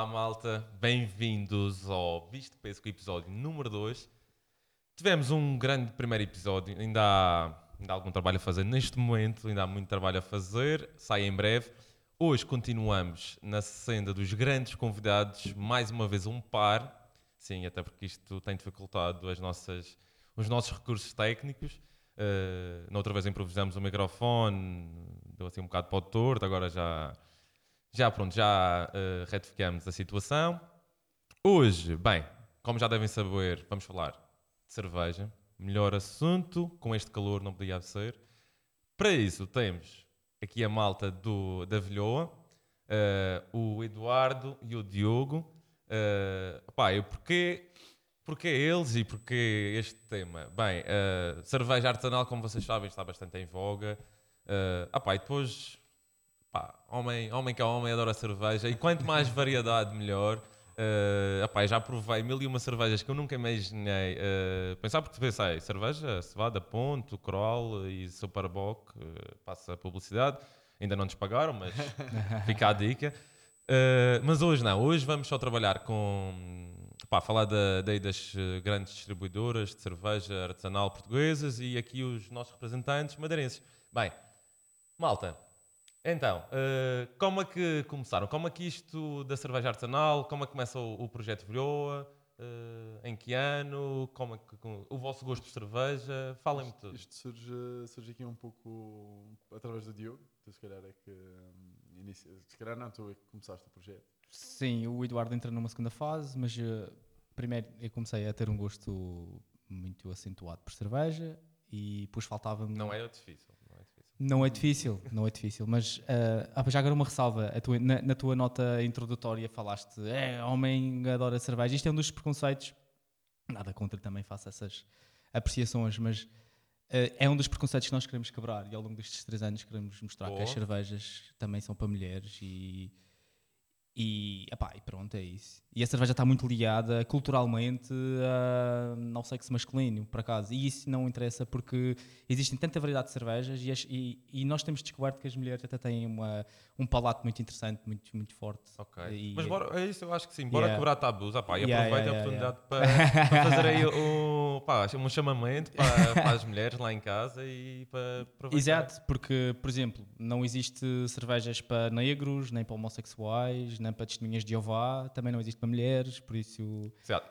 Olá, malta. Bem-vindos ao Visto Pesco, episódio número 2. Tivemos um grande primeiro episódio. Ainda há, ainda há algum trabalho a fazer neste momento, ainda há muito trabalho a fazer. Sai em breve. Hoje continuamos na senda dos grandes convidados, mais uma vez um par. Sim, até porque isto tem dificultado as nossas, os nossos recursos técnicos. Uh, na outra vez improvisamos o microfone, deu assim um bocado para o torto, agora já, já pronto, já uh, retificamos a situação. Hoje, bem, como já devem saber, vamos falar de cerveja. Melhor assunto, com este calor não podia ser. Para isso temos aqui a malta do, da Vilhoa, uh, o Eduardo e o Diogo. Uh, pá, eu porquê Porquê eles e porquê este tema? Bem, uh, cerveja artesanal, como vocês sabem, está bastante em voga. Uh, pá, e depois, pá, homem, homem que é homem adora cerveja e quanto mais variedade, melhor. Uh, ah pá, já provei mil e uma cervejas que eu nunca imaginei uh, pensar, porque pensei, cerveja, cevada, ponto, crawl e superboc, uh, passa a publicidade. Ainda não nos pagaram, mas fica a dica. Uh, mas hoje não, hoje vamos só trabalhar com pá, falar da, da, das eh, grandes distribuidoras de cerveja artesanal portuguesas e aqui os nossos representantes madeirenses. Bem, malta, então, uh, como é que começaram? Como é que isto da cerveja artesanal, como é que começa o, o projeto Vilhoa? Uh, em que ano? Como é que, com, o vosso gosto de cerveja? Falem-me tudo. Isto surge, surge aqui um pouco através do Diogo. Tu se calhar é que um, inicia, se calhar não, tu é que começaste o projeto. Sim, o Eduardo entra numa segunda fase, mas uh, primeiro eu comecei a ter um gosto muito acentuado por cerveja e depois faltava-me. Não é difícil. Não é difícil, não é difícil, mas uh, já agora uma ressalva. Tua, na, na, tua nota introdutória falaste, é, homem adora cerveja. Isto é um dos preconceitos. Nada contra também faço essas apreciações, mas uh, é um dos preconceitos que nós queremos quebrar e ao longo destes três anos queremos mostrar Boa. que as cervejas também são para mulheres e e, epá, e pronto, é isso. E a cerveja está muito ligada culturalmente ao sexo masculino, por acaso. E isso não interessa porque existem tanta variedade de cervejas e, as, e, e, nós temos descoberto que as mulheres até têm uma, um palato muito interessante, muito, muito forte. Ok. E, Mas bora, é isso, eu acho que sim. Bora yeah. quebrar tabus. Ah, pá, e yeah, aproveita yeah, a oportunidade para, para, fazer aí o, pá, um chamamento para, para, as mulheres lá em casa e para aproveitar. Exato, porque, por exemplo, não existe cervejas para negros, nem para homossexuais nem para testemunhas de Jeová, também não existe para mulheres, por isso.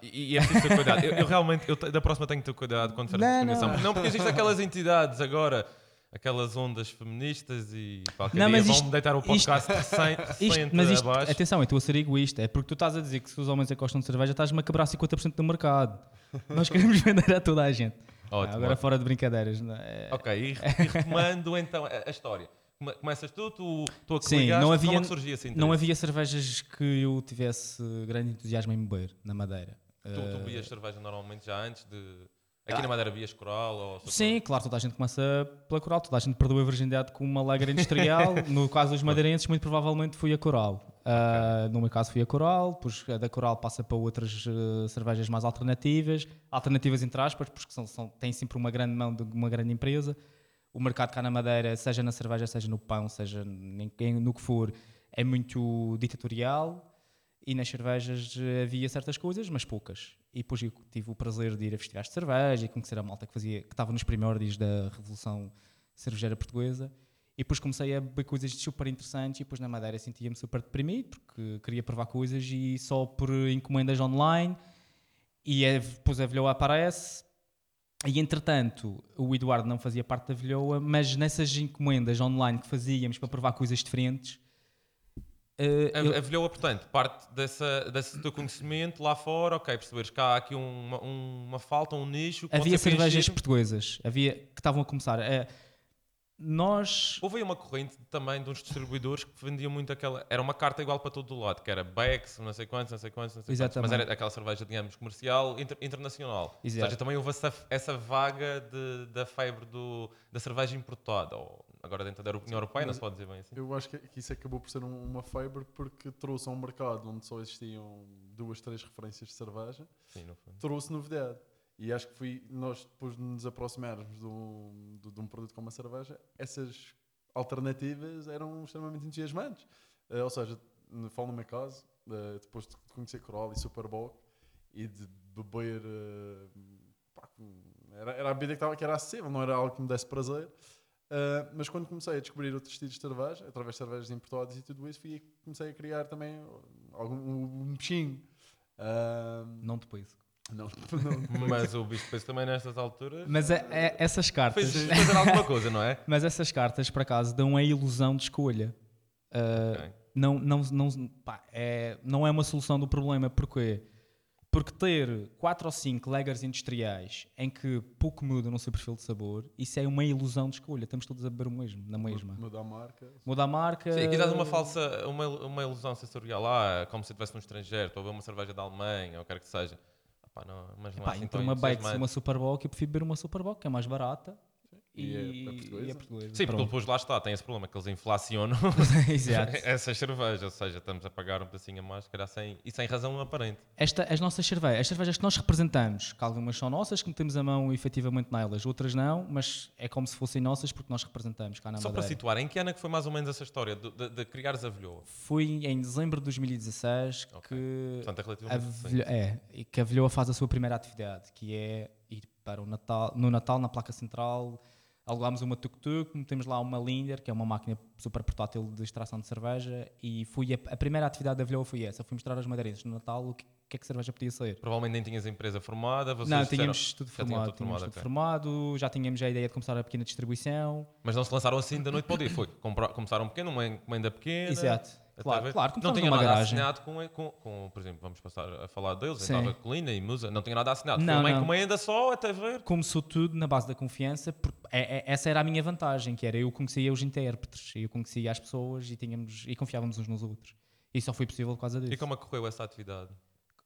E, e é preciso ter cuidado. eu, eu, realmente, eu, da próxima tenho que ter cuidado quando for a discriminação. Não. não, porque existem aquelas entidades agora aquelas ondas feministas e qualquer não, dia isto, vão deitar o podcast isto, sem, isto, mas isto, abaixo. Atenção, eu estou a ser egoísta. É porque tu estás a dizer que se os homens gostam de cerveja, estás-me a quebrar 50% do mercado. Nós queremos vender a toda a gente. Ótimo, agora ótimo. fora de brincadeiras. É? Ok, e, e retomando então a, a história. Começas tu, tu, tu a que Sim, ligaste, não havia, como é surgia assim? Não havia cervejas que eu tivesse grande entusiasmo em beber na Madeira. Tu, tu eh, bebias cerveja normalmente já antes de... Aqui ah. na Madeira bebias coral? Ou Sim, claro, toda a gente começa pela coral, toda a gente perdeu a virgindade com uma lager industrial. no caso dos madeirenses, muito provavelmente fui a coral. Uh, no meu caso fui a coral, depois da coral passa para outras uh, cervejas mais alternativas, alternativas entre aspas, porque são, são, têm sempre uma grande mão de uma grande empresa o mercado cá na Madeira, seja na cerveja, seja no pão, seja no que for, é muito ditatorial e nas cervejas havia certas coisas, mas poucas. E depois eu tive o prazer de ir a festivais de cerveja e conhecer a malta que fazia, que estava nos primórdios da Revolução Cervejeira Portuguesa. E depois comecei a ver coisas super interessantes e depois na Madeira sentia-me super deprimido porque queria provar coisas e só por encomendas online e depois a Vilhoa aparece e entretanto, o Eduardo não fazia parte da Vilhoa, mas nessas encomendas online que fazíamos para provar coisas diferentes. Uh, a, eu... a Vilhoa, portanto, parte dessa, desse teu conhecimento lá fora, ok, perceberes que há aqui uma, uma falta, um nicho. Havia cervejas portuguesas, havia que estavam a começar. Uh, nós. Houve aí uma corrente também de uns distribuidores que vendiam muito aquela. Era uma carta igual para todo o lado, que era Bex, não sei quantos, não sei quantos, não sei Exatamente. quantos. Mas era aquela cerveja, digamos, comercial inter, internacional. Exato. Ou seja, também houve essa, essa vaga de, da febre do, da cerveja importada. Ou agora dentro da União Europeia, não se pode dizer bem assim. Eu acho que isso acabou por ser um, uma febre porque trouxe a um mercado onde só existiam duas, três referências de cerveja. Sim, trouxe novidade. E acho que foi nós, depois de nos aproximarmos de um, de, de um produto como a cerveja, essas alternativas eram extremamente entusiasmantes. Uh, ou seja, falo no meu caso, uh, depois de conhecer Coral e Superboc e de beber. Uh, pá, era, era a bebida que, estava, que era acessível, não era algo que me desse prazer. Uh, mas quando comecei a descobrir outros estilos de cerveja, através de cervejas importadas e tudo isso, fui, comecei a criar também algum, um, peixinho. Uh, não depois. Não, não mas o bicho depois também nestas alturas. Mas é, é, essas cartas. Fez fazer alguma coisa, não é? mas essas cartas, por acaso, dão a ilusão de escolha. Uh, okay. não, não, não, pá, é, não é uma solução do problema, porque porque ter 4 ou 5 lagers industriais em que pouco muda no seu perfil de sabor, isso é uma ilusão de escolha. Estamos todos a beber o mesmo, na mesma. Muda a marca. Muda a marca. Sim, aqui dás uma falsa, uma, uma ilusão sensorial lá, como se estivesse num estrangeiro, estou a beber uma cerveja da Alemanha, ou quer que seja. Epá, não, mas não Epá, assim entre uma Bex e uma Superbock, eu prefiro beber uma Superbock, que é mais barata e, e, é, portuguesa. e é portuguesa. Sim, porque depois lá está, tem esse problema que eles inflacionam essas cervejas, ou seja, estamos a pagar um pedacinho a mais, calhar, sem, e sem razão aparente. Esta, as nossas cervejas, as cervejas que nós representamos, que algumas são nossas, que metemos a mão efetivamente nelas, outras não, mas é como se fossem nossas porque nós representamos cá na Só Madeira. para situar, em que ano é que foi mais ou menos essa história de, de, de criares a Velhoa? Foi em dezembro de 2016 okay. que, Portanto, é, relativamente a, é, que a Velhoa faz a sua primeira atividade, que é ir para o Natal, no Natal, na placa central, alugámos uma tuk-tuk, metemos lá uma Linder, que é uma máquina super portátil de extração de cerveja, e fui a, a primeira atividade da Vilhoa foi essa, fui mostrar aos madeirenses no Natal o que, que é que cerveja podia ser. Provavelmente nem tinhas a empresa formada, vocês Não, tínhamos tudo formado, tudo, tínhamos tudo formado, já tínhamos a ideia de começar a pequena distribuição. Mas não se lançaram assim da noite para o dia, foi, começaram pequeno, uma encomenda pequena. Exato. Claro, claro, não tinha nada garagem. assinado com, com, com, por exemplo, vamos passar a falar deles. Nova Colina e Musa, não tinha nada assinado. Não, Foi uma encomenda só, até ver. Começou tudo na base da confiança, porque é, é, essa era a minha vantagem, que era eu conhecia os intérpretes, eu conhecia as pessoas e, tínhamos, e confiávamos uns nos outros. E só foi possível por causa disso. E como é que correu essa atividade?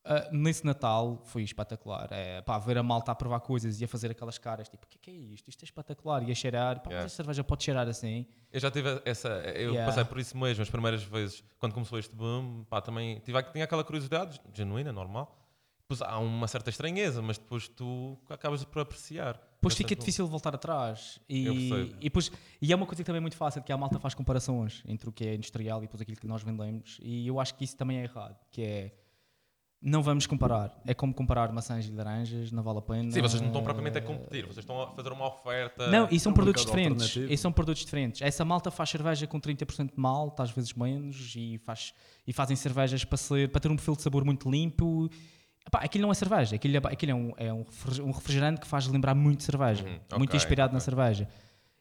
Uh, nesse Natal foi espetacular. É, pá, ver a malta a provar coisas e a fazer aquelas caras tipo: o que, que, é isto? Isto é espetacular. E a cheirar, pá, yeah. mas a cerveja pode cheirar assim. Eu já tive essa, eu yeah. passei por isso mesmo as primeiras vezes, quando começou este boom, pá, também tive, tinha aquela curiosidade genuína, normal. Depois há uma certa estranheza, mas depois tu acabas por apreciar. Depois fica difícil voltar atrás. E, e, depois, e é uma coisa que também é muito fácil, que a malta faz comparações entre o que é industrial e depois aquilo que nós vendemos. E eu acho que isso também é errado, que é não vamos comparar. É como comparar maçãs e laranjas, não vale a pena. Sim, vocês não estão propriamente a competir, vocês estão a fazer uma oferta. Não, e são um produtos diferentes. E são produtos diferentes. Essa malta faz cerveja com 30% de malta, às vezes menos, e, faz, e fazem cervejas para, ser, para ter um perfil de sabor muito limpo. Epá, aquilo não é cerveja, aquilo, é, aquilo é, um, é um refrigerante que faz lembrar muito cerveja, uhum, okay, muito inspirado okay. na cerveja.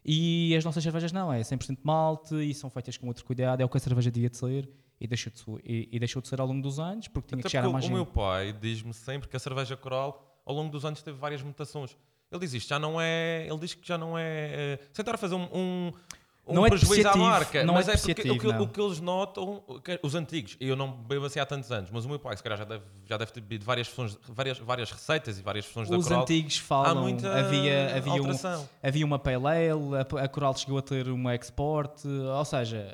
E as nossas cervejas não, é 100% malte e são feitas com outro cuidado, é o que a cerveja devia de ser e deixou de, e, e deixou de ser ao longo dos anos porque tinha Até que chegar a mais o gente. meu pai diz-me sempre que a cerveja coral ao longo dos anos teve várias mutações. Ele diz isto, já não é. Ele diz que já não é. é tentar fazer um, um um não é prejuízo à marca, não mas é, é porque o que, o que, eles notam, os antigos, eu não bebo assim há tantos anos, mas o meu pai, se calhar, já deve, já deve ter bebido várias, versões, várias, várias receitas e várias versões da Coral. Os antigos falam, havia, havia, um, havia uma Pale Ale, a, a Coral chegou a ter uma Export, ou seja,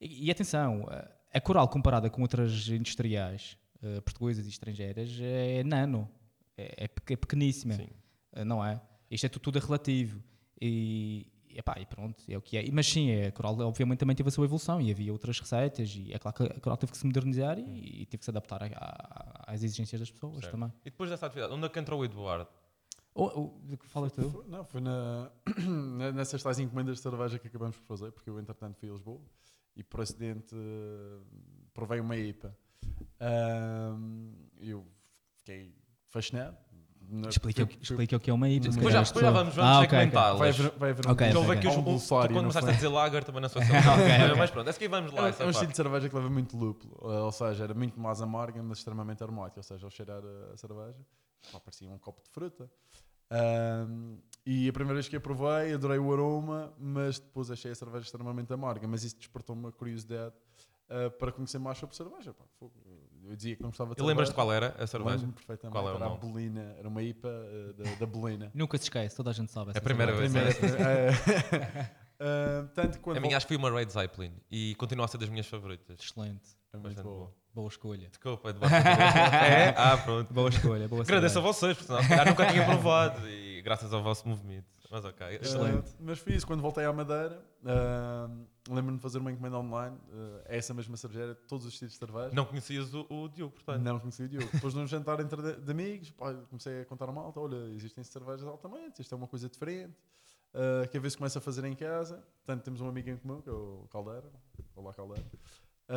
e, e atenção, a Coral comparada com outras industriais uh, portuguesas e estrangeiras é nano, é, é pequeníssima, uh, não é? Isto é tudo, tudo relativo. E, epá, e pronto, é o que é. Mas sim, a Coral obviamente também teve a sua evolução e havia outras receitas e é claro que a Coral teve que se modernizar e, e teve que se adaptar a, a, às exigências das pessoas certo. também. E depois dessa atividade, onde é que entrou o Eduardo? Oh, oh, fala tu? Não, foi na, nessas tais encomendas de cerveja que acabamos por fazer, porque eu entretanto fui a Lisboa e por acidente uh, provei uma IPA. Uh, eu fiquei fascinado Explica, explica o que é uma IPA. Depois já, depois já vamos, vamos ah, segmentá-las. Vai haver, vai haver okay, um, okay, okay. Um tu quando começaste a dizer lager também não sou assim. okay, Mas pronto, é que vamos lá. É, é um estilo de cerveja que leva muito lúpulo, ou seja, era muito mais amarga, mas extremamente aromática. Ou seja, ao cheirar a, cerveja, parecia um copo de fruta. Um, e a primeira vez que a provei, adorei o aroma, mas depois achei a cerveja extremamente amarga. Mas isso despertou uma curiosidade uh, para conhecer mais sobre cerveja. Pá, eu dizia que não gostava de E lembras de qual era a cerveja? Lembro perfeitamente. Qual era, era a Bolina, era uma IPA uh, da, da Bolina. Nunca se esquece, toda a gente sabe. É a primeira vez. Primeira, uh, tanto quando a minha acho que foi uma Red Zeppelin e continua a ser das minhas favoritas. Excelente. É muito boa. boa. Boa escolha. Desculpa, Eduardo. é? Ah, pronto. Boa escolha, boa Agradeço a vocês, porque senão se calhar nunca tinha provado. E graças ao vosso movimento. Mas ok. Excelente. Uh, mas fiz quando voltei à Madeira. uh, Lembro-me de fazer uma encomenda online. uh, essa mesma cerveja, todos os estilos de cerveja. Não conhecias o, o Diogo, portanto. Não conheci o Diogo. Depois num jantar entre de, de amigos, pá, comecei a contar a malta: olha, existem cervejas altamente, isto é uma coisa diferente. Uh, que a vez começa a fazer em casa. Portanto, temos um amigo em comum, que é o Caldeira. Olá, Caldeira.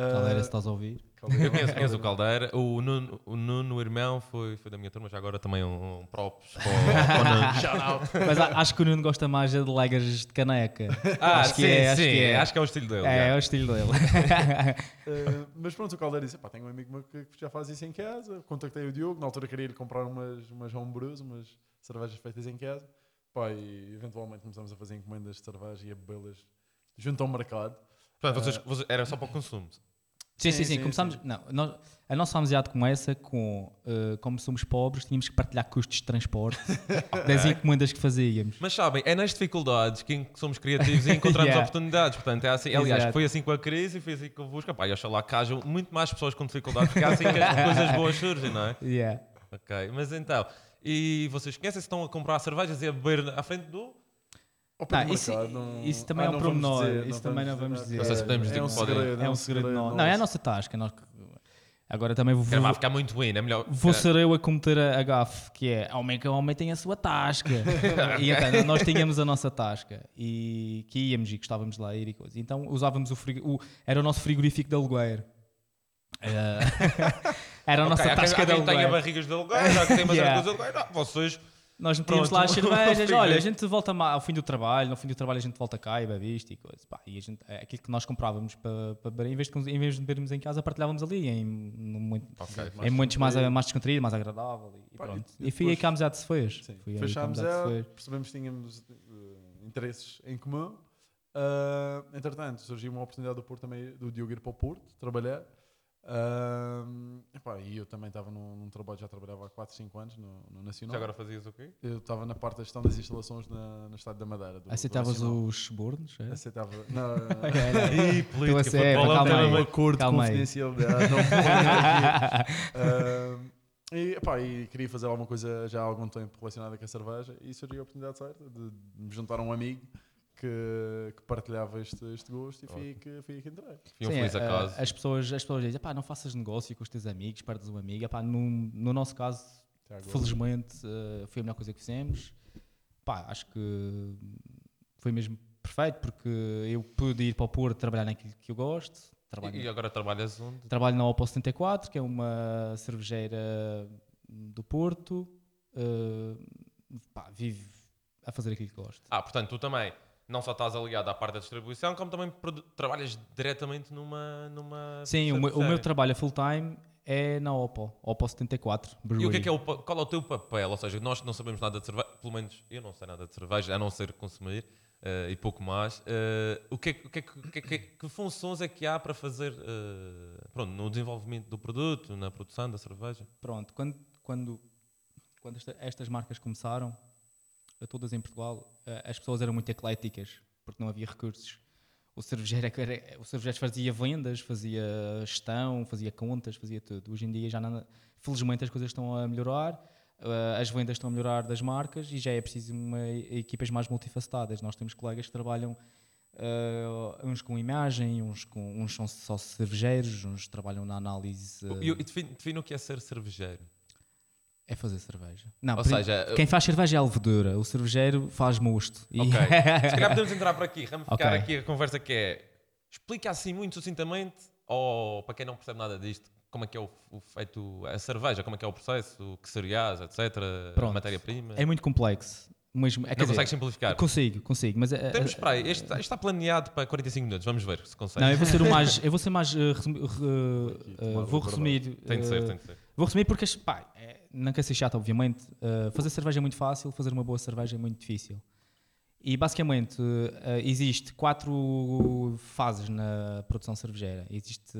Caldeira, se estás a ouvir. Caldeira. Eu conheço, conheço o Caldeira. O Nuno, o Nuno, o irmão, foi, foi da minha turma, já agora também um, um props para o- Nuno. Shout out. Mas a- acho que o Nuno gosta mais é de lagers de caneca. Ah, Acho que sim, é, acho sim. que é. Acho que é o estilo dele. É, já. é o estilo dele. Uh, mas pronto, o Caldeira disse: pá, tenho um amigo meu que que já faz isso em casa. Contactei o Diogo, na altura queria ir comprar umas, umas homebrews, umas cervejas feitas em casa. Pá, e eventualmente começamos a fazer encomendas de cerveja e a bebê-las junto ao mercado. Portanto, vocês, vocês- era só para o consumo. Sim, sim, Sim, sim. Começámos. Não, nós- a nossa amizade começa com. eh, como somos pobres, tínhamos que partilhar custos de transporte das encomendas que fazíamos. Mas sabem, é nas dificuldades que somos criativos e encontramos Yeah. oportunidades. Portanto, é assim. Aliás, Exato. foi assim com a crise e foi assim com o Busca. Pá, e oxalá que hajam muito mais pessoas com dificuldades, porque é assim que as coisas boas surgem, não é? Yeah. Ok, mas então. E vocês conhecem se estão a comprar cervejas e a beber à frente do. Não, do isso- mercado, não- isso também Ah, é um não pormenor, dizer, isso também não vamos dizer. Não sei se podemos dizer é um que podem- segredo, É um segredo nosso. Não, é a nossa tasca. nós- Agora também vou. Cara, vai ficar muito ruim, é melhor. Vou Cara, ser eu a cometer a, a gafe, que é homem que homem tem a sua tasca. e então, nós tínhamos a nossa tasca e que íamos e gostávamos de lá ir e coisa. Então usávamos o, frigo, o era o nosso frigorífico de aluguer. Eh, era a nossa há quem- tasca há de quem tenha barrigas de aluguer, há quem tenha uma Yeah. coisa de aluguer. Não, vocês. Nós metíamos Pronto. lá as cervejas, olha, a gente volta ao fim do trabalho, no fim do trabalho a gente volta cá e bebe isto e coisa. Pá, e a gente, é aquilo que nós comprávamos para, para beber, em vez, de, em vez de bebermos em casa, partilhávamos ali em, muito, Ok. em momentos mais, mais descontraído, mais agradável e, Pá, pronto. e E, foi aí que a amizade se fez. Foi a Fechámos fez. percebemos que tínhamos eh, interesses em comum. Ah, entretanto, surgiu uma oportunidade do Porto também, do Diogo ir para o Porto, trabalhar. Epá, e eu também estava num, num trabalho, já trabalhava há 4, 5 anos no, no Nacional. Já agora fazias o quê? Eu estava na parte da gestão das instalações na, no Estado da Madeira. Do, do Aceitavas Nacional. os subornos? É? Aceitava. Não, Ih, Estou a política, futebol é um calma aí. um acordo de Calma confidencialidade. Não aqui. E, epá, e queria fazer alguma coisa já há algum tempo relacionada com a cerveja e surgiu a oportunidade certa de me juntar a um amigo que, que partilhava este, este gosto e fui, que, fui que entrei. Fui um Sim, feliz acaso. as, pessoas, as pessoas dizem, pá, não faças negócio com os teus amigos, perdes um amigo. Epá, no, no nosso caso, felizmente, eh, foi a melhor coisa que fizemos. Pá, acho que foi mesmo perfeito, porque eu pude ir para o Porto trabalhar naquilo que eu gosto. Trabalho, E agora trabalhas onde? trabalho na Opel 74, que é uma cervejeira do Porto. eh, pá, vivo a fazer aquilo que gosto. Ah, portanto, tu também não só estás aliado à parte da distribuição, como também trabalhas diretamente numa. numa Sim, o meu, o meu trabalho a full time é na Opel, Opel 74. E o que é que é o, qual é o teu papel? Ou seja, nós não sabemos nada de cerveja, pelo menos eu não sei nada de cerveja, a não ser consumir eh, e pouco mais. Eh, o que, é, o que, é que- que, é que- que funções é que há para fazer eh, pronto, no desenvolvimento do produto, na produção da cerveja? Pronto, quando, quando, quando esta- estas marcas começaram, todas em Portugal, eh, as pessoas eram muito ecléticas, porque não havia recursos. O cervejeiro, é era- o cervejeiro fazia vendas, fazia gestão, fazia contas, fazia tudo. Hoje em dia, já não, felizmente, as coisas estão a melhorar, eh, as vendas estão a melhorar das marcas e já é preciso uma, equipas mais multifacetadas. Nós temos colegas que trabalham eh, uns com imagem, uns, com, uns são só cervejeiros, uns trabalham na análise. E eu- o que é ser cervejeiro. É fazer cerveja. Não, Ou seja, quem faz cerveja é a levedura, o cervejeiro faz mosto. E- Ok. Se calhar podemos entrar por aqui, ramificar Ok. aqui a conversa que é explica assim muito sucintamente, ou para quem não percebe nada disto, como é que é o, o feito a cerveja, como é que é o processo, que cereais, etc. Pronto. Matéria-prima. é muito complexo. Mas, é, não dizer, consegues simplificar. Consigo, consigo. Mas, eh, Temos, eh, espera aí, este, este está planeado para 45 minutos, vamos ver se consegue. não, eu vou ser o mais. Eu vou ser mais. Aqui, eh, tomar vou o resumir. Tem de ser, eh, tem de ser. Vou resumir porque, pá, é, não quer ser chato, obviamente. eh, fazer cerveja é muito fácil, fazer uma boa cerveja é muito difícil. E basicamente eh, existe quatro fases na produção cervejeira. Existe,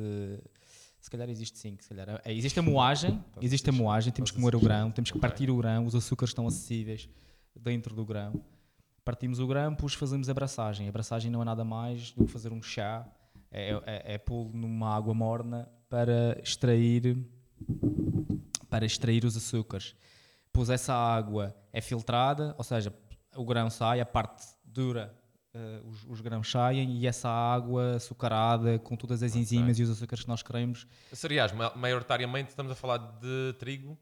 se calhar existe cinco, se calhar. Eh, Existe a moagem, existe a moagem, temos que moer o grão, temos que partir o grão, os açúcares estão acessíveis dentro do grão. Partimos o grão, depois fazemos a abraçagem. A abraçagem não é nada mais do que fazer um chá É, é, é pô-lo numa água morna para extrair, para extrair os açúcares. Pois essa água é filtrada, ou seja, o grão sai, a parte dura, eh, os, os grãos saem e essa água açucarada com todas as enzimas e os açúcares que nós queremos, Cereais, ma- maioritariamente estamos a falar de trigo,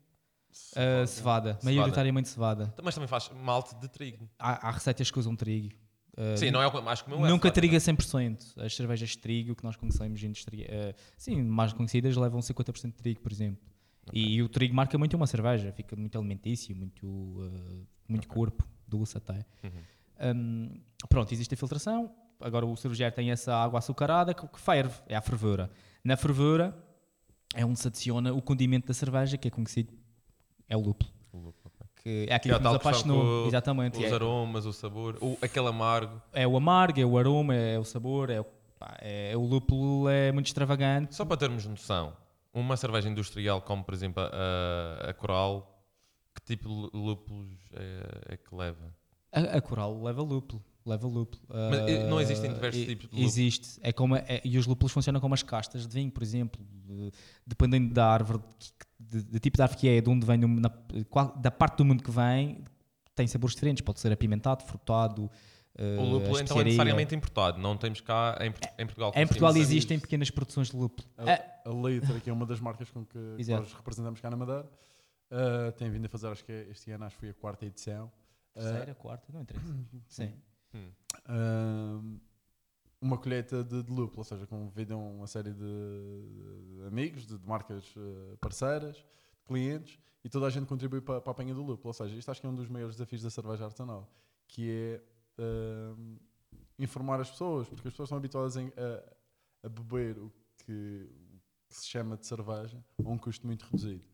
eh, cevada, maioritariamente cevada. mas também faz malte de trigo. Há, há receitas que usam trigo. Eh, Sim, não é o acho que o meu é Nunca trigo a 100%. As cervejas de trigo que nós conhecemos, industria, eh, sim, mais conhecidas, levam 50% de trigo, por exemplo. E, o trigo marca muito uma cerveja, fica muito alimentício, muito, eh, muito corpo, doce até. Hum, pronto, existe a filtração. Agora o cervejeiro tem essa água açucarada que, que ferve, é a fervura. Na fervura é onde se adiciona o condimento da cerveja, que é conhecido, é o lúpulo. O lúpulo, ok. Que é Que aquilo é a que nos apaixonou. Exatamente. Os é- aromas, o sabor, o, aquele amargo. é o amargo, é o aroma, é o sabor, é o, pá, é- o lúpulo é muito extravagante. Só para termos noção, uma cerveja industrial como, por exemplo, a, a Coral, que tipo de lúpulos é, é que leva? A, a coral leva lúpulo, leva lúpulo. Mas, eh, não existem Ah, diversos e- tipos de lúpulo? Existe. É como, é- e os lúpulos funcionam como as castas de vinho, por exemplo. de- dependendo da árvore, de tipo de árvore que é, de onde vem, na- qual- da parte do mundo que vem, tem sabores diferentes. Pode ser apimentado, frutado. Eh, O lúpulo então é necessariamente importado, não temos cá em, em Portugal. Em Portugal existem pequenas produções de lúpulo. A, a Leiter, que é uma das marcas com que, que nós representamos cá na Madeira, uh, tem vindo a fazer, acho que é- este ano acho que foi a quarta edição. Uh, Terceira, quarta, não interessa. Sim. um, uma colheita de, de lúpulo, ou seja, convidam uma série de, de amigos, de, de marcas uh, parceiras, de clientes, e toda a gente contribui para, para a apanha do lúpulo. Ou seja, isto acho que é um dos maiores desafios da cerveja artesanal, que é um, informar as pessoas, porque as pessoas estão habituadas em- a, a beber o que, que se chama de cerveja a um custo muito reduzido.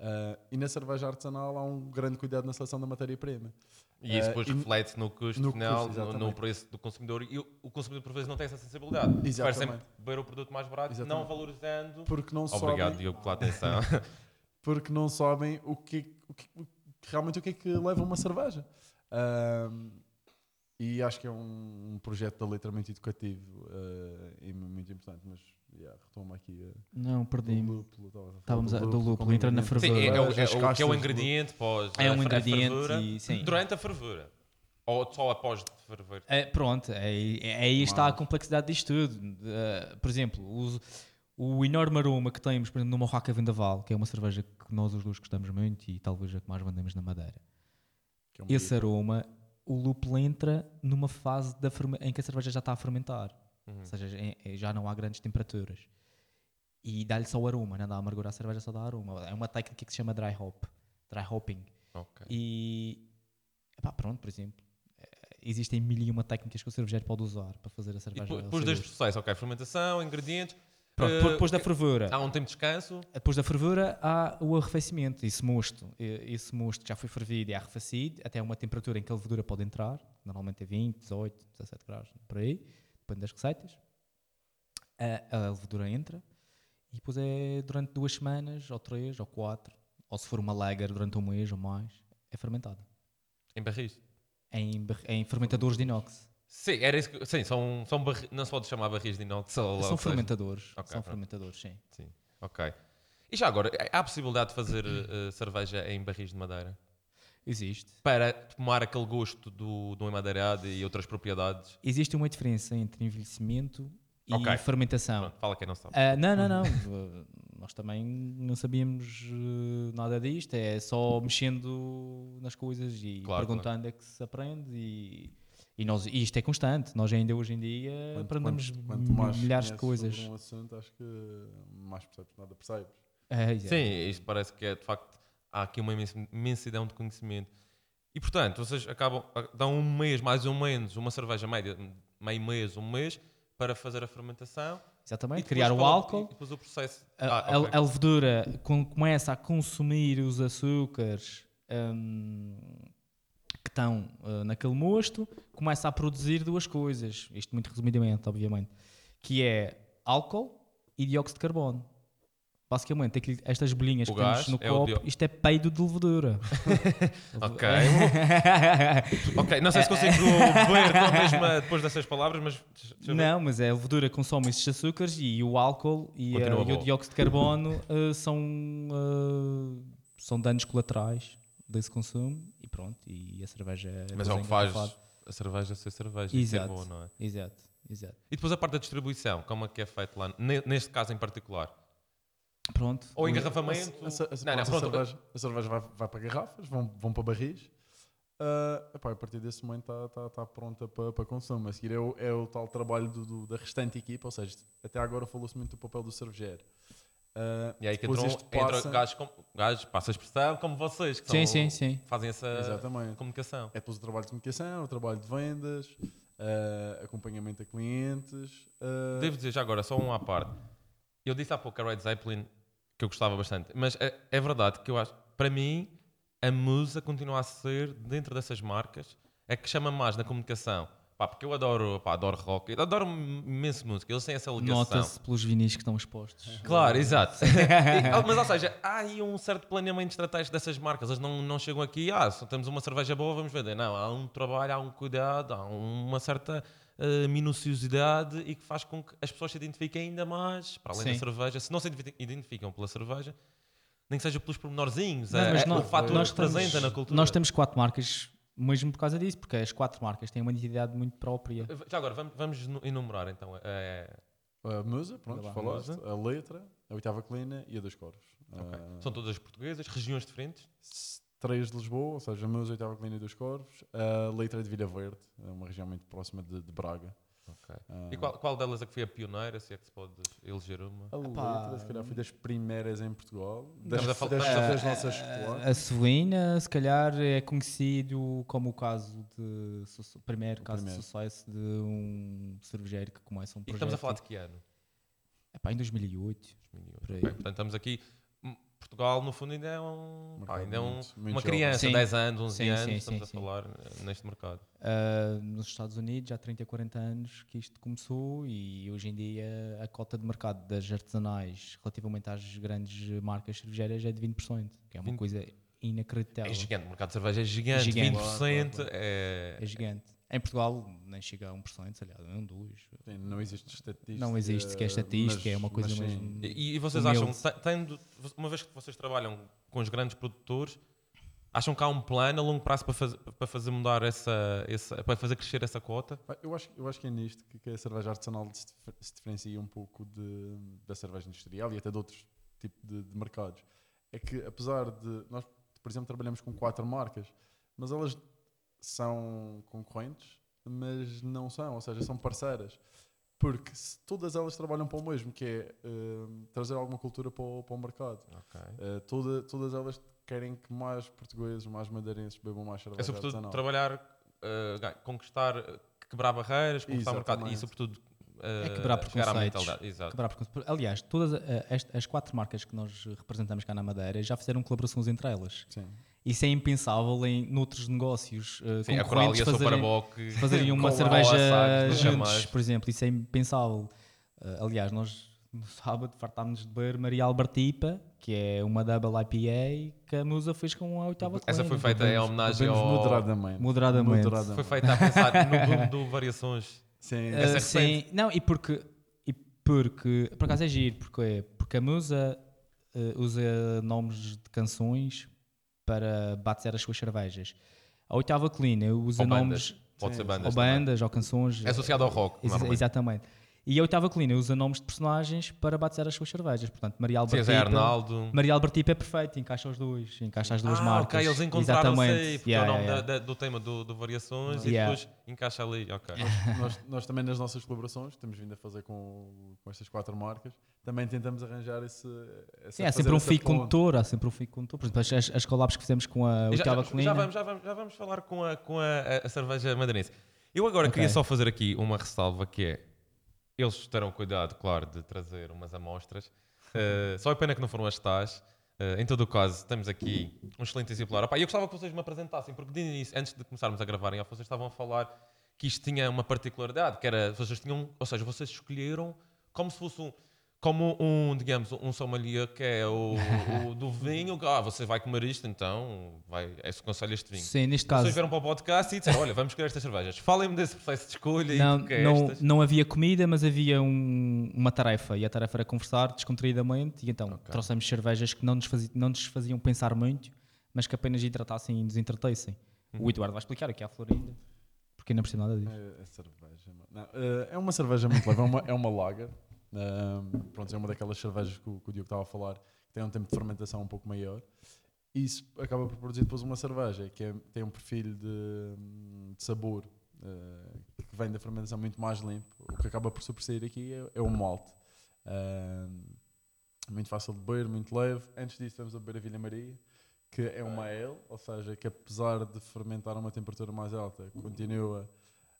Uh, e na cerveja artesanal há um grande cuidado na seleção da matéria-prima. E isso Eh, depois e- reflete-se no custo no final, custo, no, preço do consumidor. E o, consumidor, por vezes, não tem essa sensibilidade. Exatamente. sempre beber o produto mais barato, não Exatamente. valorizando. Porque não Obrigado, sabem, Diogo, pela atenção. porque não sabem o que, o que- realmente o que é que leva uma cerveja. Ahm, e acho que é um, um projeto da letra muito educativo eh, e muito importante, mas yeah, retomo aqui uh, Não, do perdi-me. lúpulo. Estávamos a- do lúpulo, entrando na ingrediente. Sim, é, é o, é o- que é o do ingrediente pós É um ingrediente fervura, e- sim. durante a fervura. Ou só após de ferver. É, pronto, aí, aí está a complexidade disto tudo. Eh, por exemplo, os- o enorme aroma que temos por exemplo, numa Roca Vendaval, que é uma cerveja que nós os dois gostamos muito e talvez a que mais vendemos na Madeira. Que é um Esse aroma, o lúpulo entra numa fase da em que a cerveja já está a fermentar. Uhum. Ou seja, é- é- já não há grandes temperaturas. E dá-lhe só o aroma, não dá amargura à cerveja, só dá aroma. É uma técnica que se chama dry hop, dry hopping. Ok. E epá, pronto, por exemplo, eh, existem mil e uma técnicas que o cervejeiro pode usar para fazer a E cerveja. ao depois deste processo, ok, fermentação, ingredientes. Pronto, eh, depois- da fervura. Há um tempo de descanso. Depois da fervura há o arrefecimento. Esse mosto, esse mosto já foi fervido e é arrefecido até uma temperatura em que a levedura pode entrar. Normalmente é 20, 18, 17 graus, por aí. Depende das receitas. A, a levedura entra e depois é durante duas semanas, ou três, ou quatro, ou se for uma lager durante um mês ou mais, é fermentada. Em barris. Em, em fermentadores de inox. Sim, era isso que, sim são, são barri, não se pode chamar barris de inox. São seja. fermentadores. Ok, são pronto. fermentadores, sim. Sim, ok. E já agora, há a possibilidade de fazer eh, cerveja em barris de madeira? Existe. Para tomar aquele gosto do, do emadeirado e outras propriedades? Existe uma diferença entre envelhecimento e Ok. fermentação. Pronto, fala quem não sabe. Ah, não, não, não. Uh, Nós também não sabíamos uh, nada disto. É só mexendo nas coisas e Claro, perguntando é que se aprende. E, e, nós, e isto é constante. Nós ainda hoje em dia Quanto- aprendemos quanto- quanto mais milhares de coisas. um assunto, acho que mais percebes, nada percebes. É, exato. Sim, isto parece que é de facto. Há aqui uma imensi- imensidão de conhecimento. E portanto, vocês acabam. dão um mês, mais ou menos, uma cerveja média, meio mês, um mês, para fazer a fermentação. Exatamente. E Criar o qual- álcool. E depois o processo. A, Ah, a- a levedura com- começa a consumir os açúcares hum, que estão uh, naquele mosto, começa a produzir duas coisas, isto muito resumidamente, obviamente, que é álcool e dióxido de carbono. basicamente, aquilo- estas bolinhas O que temos no é copo, isto é peido de levedura. Ok. ok, não sei se consigo com a mesma depois dessas palavras, mas. ver. Não, mas é a levedura consome esses açúcares e o álcool e, e o dióxido de carbono eh, são, eh, são danos colaterais desse consumo e pronto, e a cerveja é Mas é o que faz a cerveja ser cerveja e ser Exato. boa, não é? Exato, exato. E depois a parte da distribuição, como é que é feito lá, ne- neste caso em particular? Pronto. Ou A, engarrafamento? a, a, a, Não, não, a pronto. cerveja, a cerveja vai, vai para garrafas, vão, vão para barris. Ah, epá, a partir desse momento está tá, tá pronta para, para consumo. A seguir é o, é o tal trabalho do, do- da restante equipa, ou seja, até agora falou-se muito do papel do cervejeiro. Ah, E aí que entram, passa- gajos, com, gajos, passa a expressão, como vocês, que Sim, são- sim, sim. fazem essa Exatamente. comunicação. É depois o trabalho de comunicação, o trabalho de vendas, ah, acompanhamento a clientes. ah, Devo dizer já agora, só um à parte. Eu disse há pouco a Red Zeppelin que eu gostava bastante, mas é, é verdade que eu acho, para mim, a Musa continua a ser, dentro dessas marcas, é que chama mais na comunicação. Pá, porque eu adoro, pá, adoro rock, eu adoro imenso música, eles têm essa ligação. Nota-se pelos vinis que estão expostos. Claro, exato. E- mas, ou seja, há aí um certo planeamento estratégico dessas marcas. Eles não, não chegam aqui, ah, só temos uma cerveja boa, vamos vender. Não, há um trabalho, há um cuidado, há uma certa eh, minuciosidade e que faz com que as pessoas se identifiquem ainda mais, para além da Sim. cerveja. Se não se identifi- identificam pela cerveja, nem que seja pelos pormenorzinhos, Não, eh, mas eh, nós- o fator nós que representa na cultura. Nós temos quatro marcas, mesmo por causa disso, porque as quatro marcas têm uma identidade muito própria. Já agora, vamos, vamos nu- enumerar então. eh, A musa, pronto, lá, falaste. musa. A letra, a oitava colina e a dos coros. Ah, são todas portuguesas, regiões diferentes. três de Lisboa, ou seja, a musa, a oitava colina e dos corvos. A letra é de Vila Verde, é uma região muito próxima de, de Braga. Ok. Ah, E qual, qual delas é que foi a pioneira, se é que se pode eleger uma? A Epá, letra, se calhar, foi das primeiras em Portugal. Das, Estamos a falar- das, estamos a- das nossas A. Suína, se calhar, é conhecido como o caso de. primeiro O caso primeiro. de sucesso de um cervejeiro que começa um E projeto. estamos a falar de que ano? Epá, em 2008. 2008. Por aí. Ok, Portanto, estamos aqui. Portugal, no fundo, ainda é, um, pá, ainda é um- muito- muito uma criança, Sim. 10 anos, 11 Sim, anos, sim, estamos sim, a falar eh, neste mercado. Ah, nos Estados Unidos, há 30 a 40 anos que isto começou e hoje em dia a cota de mercado das artesanais relativamente às grandes marcas cervejeiras é de 20%, que é uma 20. coisa inacreditável. É gigante, o mercado de cerveja é gigante, Gigante. 20% Claro, claro, é... É gigante. Em Portugal nem chega a 1%, sei lá, 1, 2. Sim, Não existe estatística. Não existe sequer estatística, mas- é uma coisa mesmo. E, e vocês Humilde. acham, te- tendo, uma vez que vocês trabalham com os grandes produtores, acham que há um plano a longo prazo para fazer, para fazer mudar essa, essa, para fazer crescer essa cota? Eu acho, eu acho que é nisto que, que a cerveja artesanal se, se diferencia um pouco de, da cerveja industrial e até de outros tipos de, de mercados. É que apesar de nós, por exemplo, trabalhamos com quatro marcas, mas elas são concorrentes, mas não são, ou seja, são parceiras. Porque se todas elas trabalham para o mesmo, que é eh, trazer alguma cultura para o, para o mercado. Eh, toda- todas elas querem que mais portugueses, mais madeirenses bebam mais cerveja É sobretudo artesanal. trabalhar, ga- conquistar, eh, quebrar barreiras, conquistar o mercado e sobretudo É quebrar preconceitos. Quebrar preconce- Aliás, todas est- as quatro marcas que nós representamos cá na Madeira já fizeram colaborações entre elas. Sim. Isso é impensável em noutros negócios eh, Sim, a Coral e concorrentes a fazerem, Soparaboc fazerem uma cerveja juntos, por exemplo. Isso é impensável. Eh, aliás, nós no sábado fartámos de beber Maria Albertipa, que é uma double IPA que a Musa fez com a oitava Essa foi feita em homenagem ao... moderadamente. Moderadamente. Foi feita a pensar no boom do Variações. Sim. É sim, não, e porque, e porque, por acaso é giro, porque, porque a Musa eh, usa nomes de canções para bater as suas cervejas. A oitava colina usa Ou bandas. nomes Pode ser Sim, bandas ou também. bandas ou canções. É associado ao rock, Ex- exatamente. E a oitava colina usa nomes de personagens para bater as suas cervejas. Portanto, Maria Sim, Albertipa. Arnaldo. Maria Albertipa é perfeito, encaixa os dois, encaixa as duas ah, marcas. ok, eles encontraram-se aí, porque Yeah, é o nome yeah, da- da- do tema do, do Variações Yeah. e depois encaixa ali, ok. nós, nós também nas nossas colaborações, que temos vindo a fazer com, com estas quatro marcas, também tentamos arranjar esse. essa- Sim, há fazer sempre um fio condutor, há sempre um fio condutor. Por exemplo, as, as collabs que fizemos com a oitava já, colina. já vamos, já, vamos, já vamos falar com a, com a, a cerveja madeirense. Eu agora Ok. queria só fazer aqui uma ressalva que é, eles terão cuidado, claro, de trazer umas amostras. Uh, só é pena que não foram as tais. Uh, em todo o caso, temos aqui um excelente exemplar. Opa, eu gostava que vocês me apresentassem, porque de início, antes de começarmos a gravarem, vocês estavam a falar que isto tinha uma particularidade, que era, vocês tinham, ou seja, vocês escolheram como se fosse um, como um, digamos, um sommelier que é o, o do vinho, ah, você vai comer isto, então vai, é esse conselho este vinho. Sim, neste caso. Vocês vieram para o podcast e disseram, olha, vamos escolher estas cervejas. Falem-me desse processo de escolha Não, e do que é não, estas. não havia comida, mas havia um- uma tarefa. E a tarefa era conversar descontraídamente. E então Ok. trouxemos cervejas que não nos, fazi- não nos faziam pensar muito, mas que apenas hidratassem e nos entretessem. Uhum. O Eduardo vai explicar aqui à Florinda, porque ainda por cima nada disso. É, é cerveja. Não, eh, é uma cerveja muito leve, é uma, é uma lager. Ahm, pronto, é uma daquelas cervejas que o, que o Diogo estava a falar, que tem um tempo de fermentação um pouco maior. Isso acaba por produzir depois uma cerveja que é- tem um perfil de, de sabor eh, que vem da fermentação muito mais limpo. O que acaba por sobressair aqui é, é o malte. Muito fácil de beber, muito leve. Antes disso, temos a beber a Vilha Maria, que é uma ale, ou seja, que apesar de fermentar a uma temperatura mais alta, continua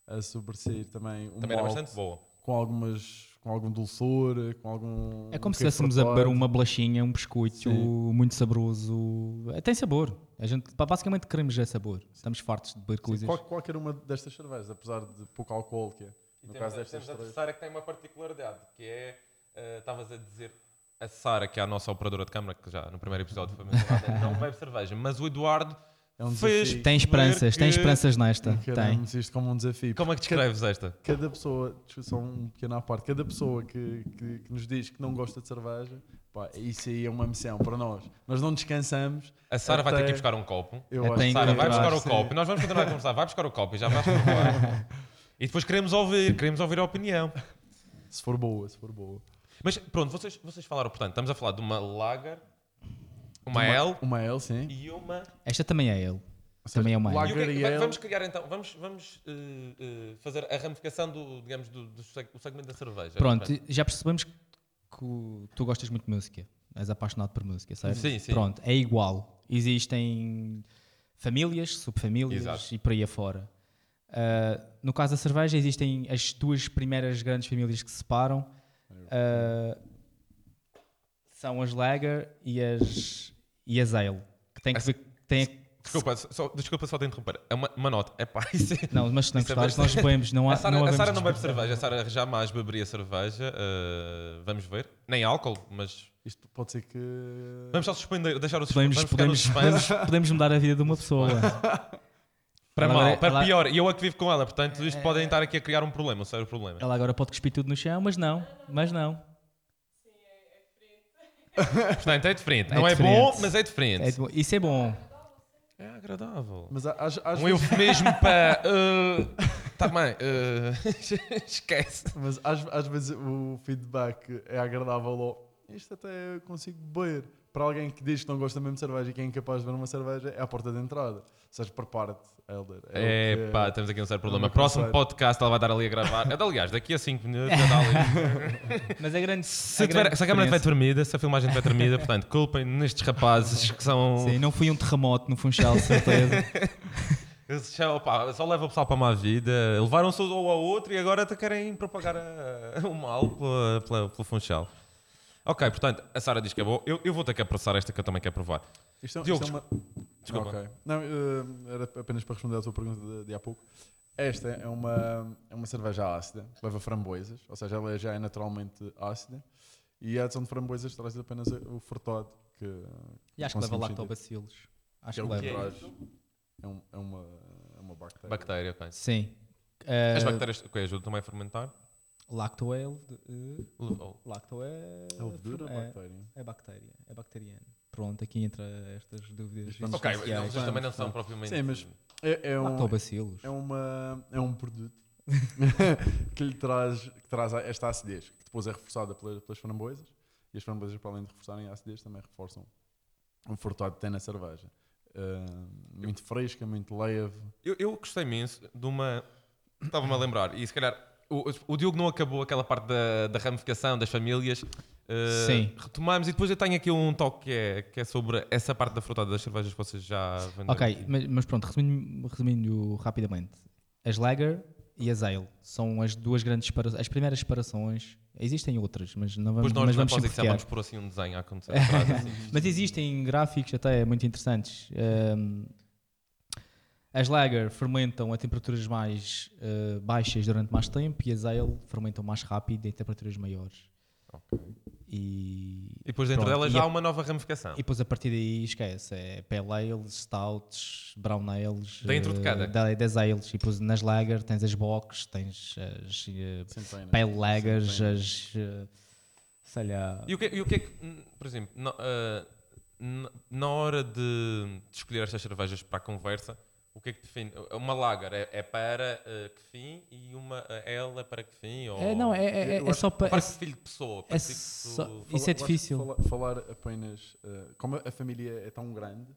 a sobressair também um Também malte bastante boa. com algumas com algum dulçor, com algum É como um se estivéssemos a beber uma bolachinha, um biscoito Sim. muito saboroso. É, Tem sabor. A gente, basicamente queremos é sabor. Estamos fartos de beber Sim, coisas. qual- qualquer uma destas cervejas, apesar de pouco álcool que é. E No temos, caso a- destas temos a terceira que tem uma particularidade, que é, eh, estavas a dizer, a Sara, que é a nossa operadora de câmara, que já no primeiro episódio foi mencionada, não bebe cerveja, mas o Eduardo É um fez... Tem esperanças, tem esperanças nesta. Tem. Isto como um desafio. Como é que descreves esta? Cada pessoa, só um pequeno à parte, cada pessoa que, que, que nos diz que não gosta de cerveja, pá, isso aí é uma missão para nós. Nós não descansamos. A Sara vai ter que ir buscar um copo. Eu Até acho Sara, vai buscar o copo. Nós vamos continuar a conversar. Vai buscar o copo e já vais provar. E depois queremos ouvir, queremos ouvir a opinião. Se for boa, se for boa. Mas pronto, vocês, vocês falaram, portanto, estamos a falar de uma lager, uma, Uma- L Uma L, sim. e uma... Esta também é. Ou seja, Também é uma E Lager que é que- e vamos criar então, vamos, vamos eh, eh, fazer a ramificação do, digamos, do, do segmento da cerveja. Pronto, já percebemos que tu gostas muito de música. És apaixonado por música, certo? Sim, sim. Pronto, é igual. Existem famílias, subfamílias Exato. e por aí afora. Ah, no caso da cerveja, existem as duas primeiras grandes famílias que se separam. Ah, são as Lager e as, e Ale. Que têm que ver. Têm, Desculpa, só, desculpa só te interromper. É uma, uma nota. É pá, isso é- não, mas se não é gostares, nós bebemos. Não há, A Sara não a Sara não bebe cerveja, a Sara jamais beberia cerveja. eh, vamos ver. Nem álcool, mas Isto pode ser que. vamos só suspender, deixar o suspense. Podemos, Vamos podemos, podemos, podemos mudar a vida de uma pessoa. Para Ela mal, agora- para ela- pior. E eu é que vivo com ela, portanto, isto É. podem estar aqui a criar um problema, um sério problema. Ela agora pode cuspir tudo no chão, mas não, mas não. Portanto, é diferente. É não é diferente. bom, mas é diferente. É de- isso é bom. É agradável. Mas há- às, às Um vezes, eufemismo para. Uh, tá bem, uh, esquece. mas às, às vezes o feedback é agradável. Ou, isto até eu consigo beber. Para alguém que diz que não gosta mesmo de cerveja e que é incapaz de beber uma cerveja, é a porta de entrada. Ou seja, prepara-te, Elder. É o que- pá, temos aqui um sério problema. não Próximo podcast ela vai estar ali a gravar. Aliás, daqui a 5 minutos já ali. Mas é grande. Se, a tiver- grande se a câmera estiver tremida, se a filmagem estiver tremida, portanto, culpem nestes rapazes que são. Sim, não foi um terremoto no Funchal, de certeza. Já, opá, só leva o pessoal para uma vida, levaram-se um ao outro e agora até querem propagar a- o mal pela, pela, pelo Funchal. Ok, portanto, a Sara diz que é bom. Eu, eu vou ter que apressar esta que eu também quero provar. Isto é, Diogo, isto é uma... Desculpa. Ok. Não, eh, era apenas para responder à tua pergunta de, de há pouco. Esta é uma, é uma cerveja ácida, leva framboesas, ou seja, ela já é naturalmente ácida. E a adição de framboesas traz apenas o frutado que. E acho que leva lactobacilos. Acho que é que leva. é traz. É, um- é uma, é uma bactéria. Bactéria, ok. Sim. As Uh, bactérias que ajudam também a fermentar? Lactoale. uh, Oh, lacto é. É levedura ou é, bactéria? é bactéria. É bacteriano. Pronto, aqui entra estas dúvidas. Ok, eles também não são Sim, propriamente. mas- É, é, um, Lactobacilos. é, uma, é um produto que lhe traz, que traz esta acidez, que depois é reforçada pela- pelas framboesas. E as framboesas, para além de reforçarem a acidez, também reforçam o frutado que tem na cerveja. Ah, muito fresca, muito leve. Eu, eu gostei imenso de uma. Estava-me a lembrar, e se calhar o, o Diogo não acabou aquela parte da, da ramificação das famílias. Uh, Sim. Retomamos e depois eu tenho aqui um toque que é, que é sobre essa parte da frutada das cervejas que vocês já venderam. Ok, mas, mas pronto, resumindo, resumindo rapidamente. As Lager e as Ale são as duas grandes separações. As primeiras separações. Existem outras, mas não vamos, Depois nós mas vamos posição vamos pôr assim um desenho a acontecer. atrás, assim. Mas existem gráficos até muito interessantes. Um, as Lager fermentam a temperaturas mais uh, baixas durante mais tempo e as Ale fermentam mais rápido em temperaturas maiores. Ok. E, E depois dentro Pronto, dela já há uma nova ramificação. e depois a partir daí esquece. É Pale Ales, Stouts, Brown Ales. Dentro de eh, cada? da- Das Ales. E depois nas Lager tens as Box, tens as eh, tem, né? Pale Lagers, as. eh, sei lá. E o que, e o que é que, por exemplo, na, ah, na- na hora de, de escolher estas cervejas para a conversa, o que é que define? Uma lager é, é para ah, que fim e uma ah, ale é para que fim? Ou É, não, é, é, é só para. para que filho de pessoa? É só- pessoa- Isso é difícil. Falar, falar apenas. eh, como a família é tão grande,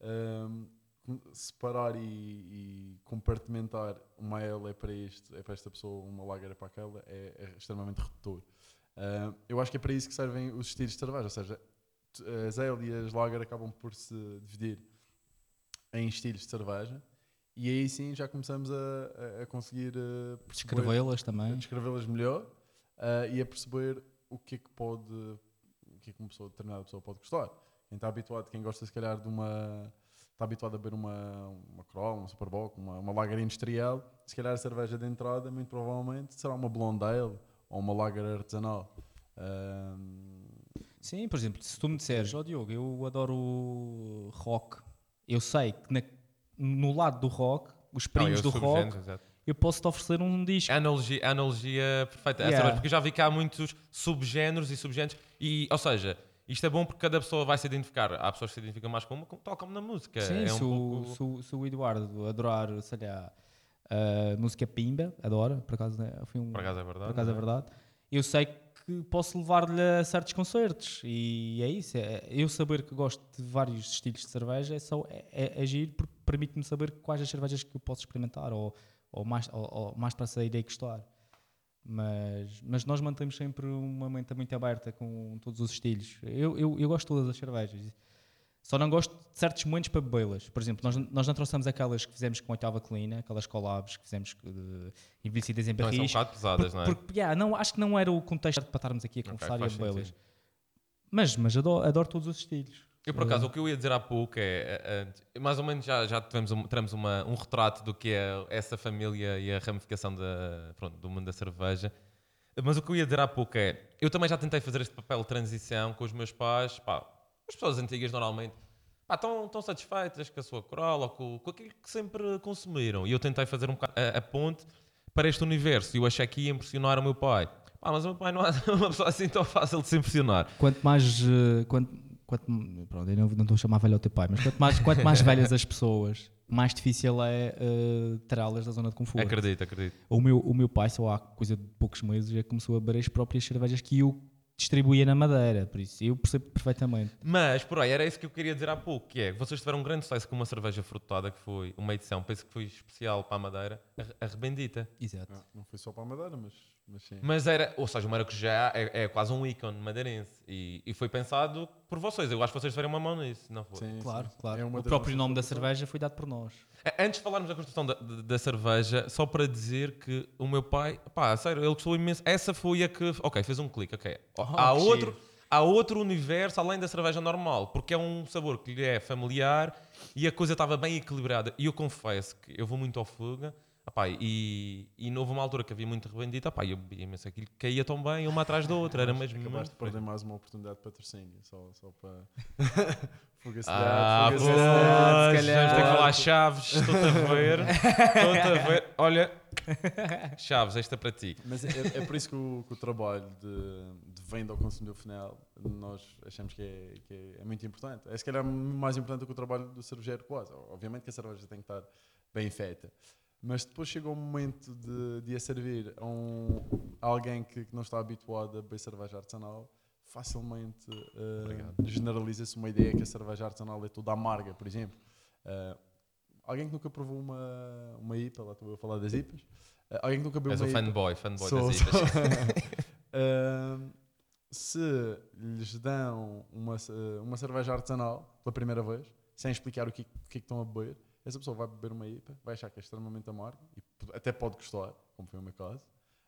ehm, com- separar e, e compartimentar uma L é para isto, é para esta pessoa, uma lager é para aquela, é, é extremamente redutor. Ehm, eu acho que é para isso que servem os estilos de cerveja, ou seja, as Ale e as lager acabam por se dividir em estilos de cerveja. E aí sim já começamos a, a- conseguir eh, Descrevê-las também. descrevê-las melhor ah, e a perceber o que é que pode, o que é que uma pessoa, determinada pessoa pode gostar. Quem está habituado, quem gosta se calhar de uma, está habituado a beber uma, uma Kroll, uma Superbock, uma, uma Lager industrial, se calhar a cerveja de entrada, muito provavelmente, será uma Blonde Ale ou uma Lager artesanal. Sim, por exemplo, se tu me disseres, ó Diogo, eu adoro rock, eu sei que na- no lado do rock, os primos do rock, eu posso te oferecer um disco. A analogia, a analogia perfeita. Yeah. cerveja, porque eu já vi que há muitos subgéneros e subgéneros. E, ou seja, isto é bom porque cada pessoa vai se identificar. Há pessoas que se identificam mais com uma, como- como na música. Sim, é um se, o, pouco... se se o Eduardo adorar, sei lá, a música Pimba, adora, por acaso, né, foi um, Por acaso é verdade. por acaso é é? verdade, eu sei que posso levar-lhe a certos concertos e é isso. É, eu saber que gosto de vários estilos de cerveja é, só, é, é agir porque permite-me saber quais as cervejas que eu posso experimentar ou, ou mais, ou, ou mais para sair irei gostar. Mas, mas nós mantemos sempre uma mente muito aberta com todos os estilos. Eu, eu, eu gosto de todas as cervejas. Só não gosto de certos momentos para bebê-las. Por exemplo, nós, nós não trouxemos aquelas que fizemos com oitava colina, aquelas collabs que fizemos eh, envelhecidas em Também são um barris. bocado pesadas, Porque, não é? porque, yeah, não, acho que não era o contexto para estarmos aqui a conversar faz e a bebê-las. Mas, mas adoro, adoro todos os estilos. Eu, por acaso, o que eu ia dizer há pouco é, é, é, mais ou menos já, já tivemos um, teremos uma, um retrato do que é essa família e a ramificação da, pronto, do mundo da cerveja. Mas o que eu ia dizer há pouco é, eu também já tentei fazer este papel de transição com os meus pais, pá, as pessoas antigas normalmente, estão, estão satisfeitas com a sua Corolla ou com, com aquilo que sempre consumiram. E eu tentei fazer um bocado a, a ponte para este universo e eu achei que ia impressionar o meu pai. Pá, mas o meu pai não é uma pessoa assim tão fácil de se impressionar. Quanto mais. eh, quanto, quanto, pronto, eu não, não estou a chamar velho ao teu pai, mas quanto mais, quanto mais velhas as pessoas, mais difícil é uh, tirá-las da zona de conforto. Acredito, acredito. O meu, o meu pai, só há coisa de poucos meses, já começou a beber as próprias cervejas que eu distribuía na Madeira. Por isso, eu percebo perfeitamente. Mas, por aí, era isso que eu queria dizer há pouco, que é, vocês tiveram um grande sucesso com uma cerveja frutada, que foi uma edição, penso que foi especial para a Madeira, a, a Rebendita. Exato. não, não foi só para a Madeira, mas, mas sim. Mas era, ou seja, o maracujá é, é quase um ícone madeirense. E, e foi pensado por vocês. Eu acho que vocês tiveram uma mão nisso, não foi? Sim, Claro, sim. claro. É o próprio nome da cerveja foi dado por nós. A- Antes de falarmos da construção da, da- cerveja, só para dizer que o meu pai, pá, a sério, ele gostou imenso. Essa foi a que, ok, fez um clique, ok. há, que outro, giro. há outro universo além da cerveja normal, porque é um sabor que lhe é familiar e a coisa estava bem equilibrada. E eu confesso que eu vou muito ao fuga. Epá, e, e não houve uma altura que havia muito rebendita, epá, eu bebia imenso aquilo, caía tão bem, uma atrás da outra, era mesmo Acabaste de perder mais uma oportunidade de patrocínio, só, só para. fugacidade, Ah, fugacidade, se calhar. vamos ter que falar Chaves, estou-te a ver, estou-te a ver, olha, Chaves, esta é para ti. Mas é, é por isso que o, que o trabalho de, de venda ao consumidor final nós achamos que é, que é, é muito importante. É se calhar mais importante do que o trabalho do cervejeiro quase. Obviamente que a cerveja tem que estar bem feita. Mas depois chega o momento de, de a servir a, um, a alguém que, que não está habituado a beber cerveja artesanal, facilmente eh, generaliza-se uma ideia que a cerveja artesanal é toda amarga, por exemplo. Eh, alguém que nunca provou uma, uma IPA, lá estou eu a falar das IPAs, eh, alguém que nunca bebeu És uma o IPA, fanboy, fanboy Sou- das IPAs. Ahm, se lhes dão uma, uma cerveja artesanal pela primeira vez, sem explicar o que, o que é que estão a beber, essa pessoa vai beber uma IPA, vai achar que é extremamente amarga e até pode gostar, como foi o meu caso,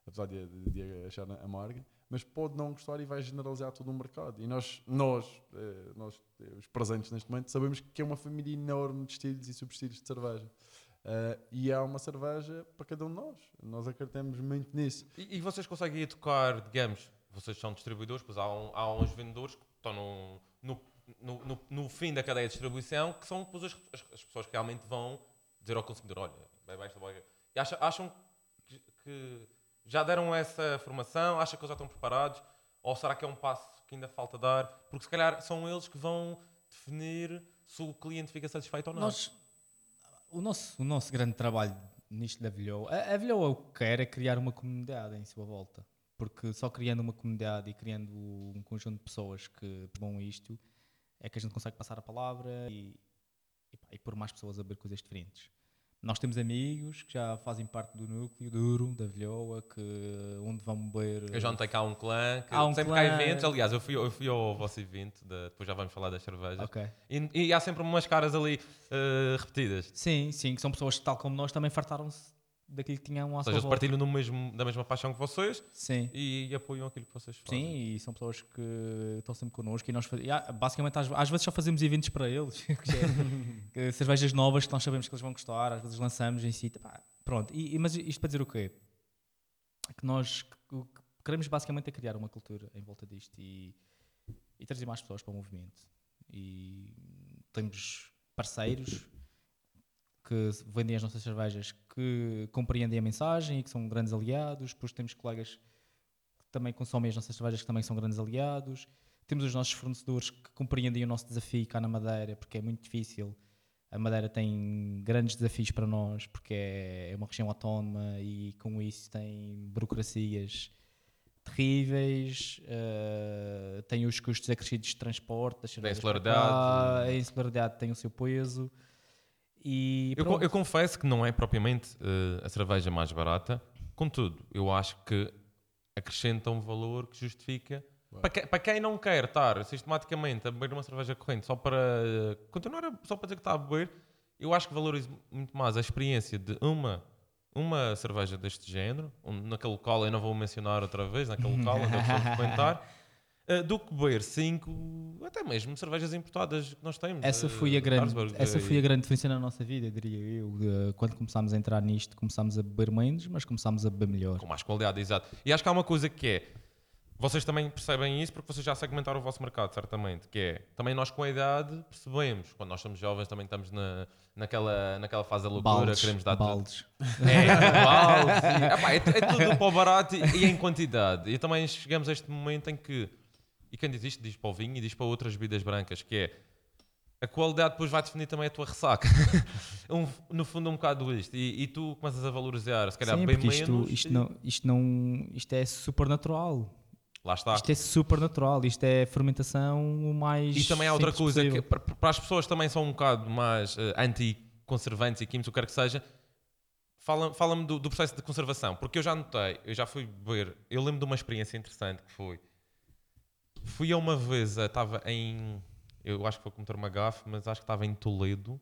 apesar de, de, de achar amarga, mas pode não gostar e vai generalizar todo o mercado. E nós, nós, eh, nós eh, os presentes neste momento, sabemos que é uma família enorme de estilos e subestilos de cerveja. Ah, e há uma cerveja para cada um de nós. Nós acreditamos muito nisso. E, e vocês conseguem educar, digamos, vocês são distribuidores, pois há, um- há uns vendedores que estão no, no, no, no- no fim da cadeia de distribuição, que são depois as, as- as pessoas que realmente vão dizer ao consumidor: olha, bebe esta boga. E acha- acham que, que já deram essa formação? Acham que eles já estão preparados? Ou será que é um passo que ainda falta dar? Porque se calhar são eles que vão definir se o cliente fica satisfeito ou não. Nós, o, nosso, o nosso grande trabalho nisto da Vilhoa, a, a Vilhoa o que quer é criar uma comunidade em sua volta. Porque só criando uma comunidade e criando um conjunto de pessoas que vão isto, é que a gente consegue passar a palavra e, e, pá, e pôr mais pessoas a ver coisas diferentes. Nós temos amigos que já fazem parte do núcleo duro da Vilhoa, que onde vão beber. Eu já notei que há um clã, que Há um sempre clã. há eventos, aliás, eu fui, eu fui ao vosso evento, de- depois já vamos falar das cervejas, Ok. e, e há sempre umas caras ali eh, repetidas. Sim, sim, que são pessoas que, tal como nós, também fartaram-se daquilo que tinham à Ou sua seja, eles volta. partilham mesmo, da mesma paixão que vocês Sim. e, apoiam aquilo que vocês fazem. Sim, e são pessoas que estão sempre connosco e nós faz... e há- basicamente às, às vezes só fazemos eventos para eles, que é- que cervejas novas que nós sabemos que eles vão gostar, às vezes lançamos em si, pá, pronto. E, e- mas isto para dizer o quê? Que nós que queremos basicamente é criar uma cultura em volta disto e, e trazer mais pessoas para o movimento. E temos parceiros que vendem as nossas cervejas que compreendem a mensagem e que são grandes aliados, depois temos colegas que também consomem as nossas cervejas que também são grandes aliados. Temos os nossos fornecedores que compreendem o nosso desafio cá na Madeira, porque é muito difícil. A Madeira tem grandes desafios para nós, porque é é uma região autónoma e com isso tem burocracias terríveis, eh, tem os custos acrescidos de transporte, para insularidade. a insularidade tem o seu peso. E Eu, eu confesso que não é propriamente eh, a cerveja mais barata, contudo, eu acho que acrescenta um valor que justifica. Para, que- para quem não quer estar sistematicamente a beber uma cerveja corrente só para continuar a- só para dizer que está a beber, eu acho que valorizo muito mais a experiência de uma, uma cerveja deste género, um- naquele local, eu não vou mencionar outra vez, naquele local onde eu estou a frequentar, eh, do que beber cinco, até mesmo cervejas importadas que nós temos. Essa eh, foi a de grande, essa foi a grande diferença na nossa vida, diria eu. Quando começámos a entrar nisto, começámos a beber menos, mas começámos a beber melhor. com mais qualidade, exato. E acho que há uma coisa que é, vocês também percebem isso porque vocês já segmentaram o vosso mercado, certamente, que é, também nós com a idade percebemos, quando nós somos jovens também estamos na, naquela, naquela fase da loucura, Baldes, queremos dar tudo. baldes. É, baldes, e- epá, é, é tudo para o barato e, e em quantidade. E também chegamos a este momento em que, e quem diz isto diz para o vinho e diz para outras bebidas brancas, que é, a qualidade depois vai definir também a tua ressaca. Um- no fundo, um bocado isto. E, e tu começas a valorizar, se calhar, Sim, bem isto, menos. isto, e- não, isto, não, isto é super natural. Lá está. Isto é super natural. Isto é fermentação o mais. E também há outra coisa que possível. para, para as pessoas também são um bocado mais eh, anti-conservantes e químicos, o que quer que seja. Fala- Fala-me do, do processo de conservação, porque eu já notei, eu já fui beber, eu lembro de uma experiência interessante que foi. Fui a uma vez, eh, estava em. Eu acho que vou cometer uma gafe, mas acho que estava em Toledo.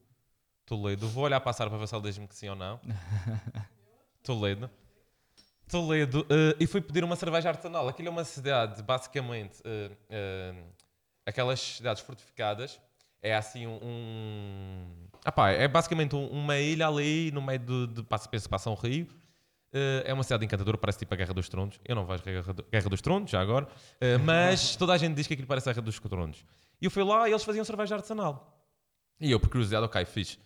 Toledo. Vou olhar passar para ver se ele diz-me que sim ou não. Toledo. Toledo. eh, e fui pedir uma cerveja artesanal. Aquilo é uma cidade, basicamente, eh, eh, aquelas cidades fortificadas. É assim um. um ah pá, é basicamente um- uma ilha ali no meio de. de passa, penso que passa um rio. Eh, é uma cidade encantadora, parece tipo a Guerra dos Tronos. Eu não vejo Guerra, do- Guerra dos Tronos, já agora. Eh, mas toda a gente diz que aquilo parece a Guerra dos Tronos. E eu fui lá e eles faziam cerveja artesanal. E eu, por curiosidade, ok, fiz.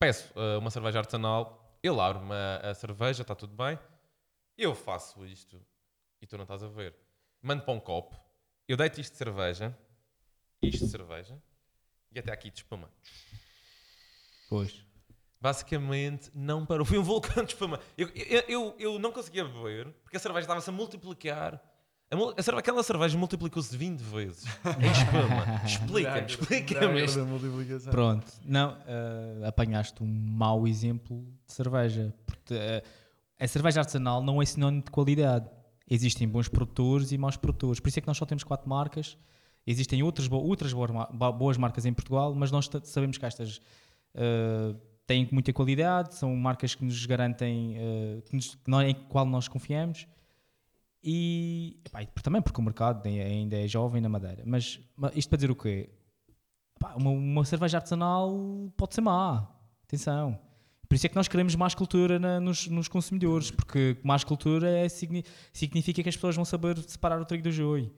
Peço eh, uma cerveja artesanal, ele abre-me a, a cerveja, está tudo bem. Eu faço isto e tu não estás a ver. Mando para um copo, eu deito isto de cerveja, isto de cerveja, e até aqui de espuma. Pois. Basicamente, não parou. Foi um vulcão de espuma. Eu, eu, eu, eu não conseguia beber, porque a cerveja estava-se a multiplicar. A mul- a cerve- aquela cerveja multiplicou-se 20 vezes em espuma. Explica-me, explica-me isto. Pronto. Não, eh, apanhaste um mau exemplo de cerveja. Porque eh, a cerveja artesanal não é sinónimo de qualidade. Existem bons produtores e maus produtores. Por isso é que nós só temos quatro marcas. Existem outras, bo- outras boas, ma- ba- boas marcas em Portugal, mas nós ta- sabemos que estas eh, têm muita qualidade, são marcas que nos garantem, eh, que nos, nós- em qual nós confiamos. E, epá, também porque o mercado ainda é- é jovem na Madeira. Mas, isto para dizer o quê? Pá, uma, uma cerveja artesanal pode ser má. Atenção. Por isso é que nós queremos mais cultura na- nos, nos consumidores, porque mais cultura é, signi- significa que as pessoas vão saber separar o trigo do joio.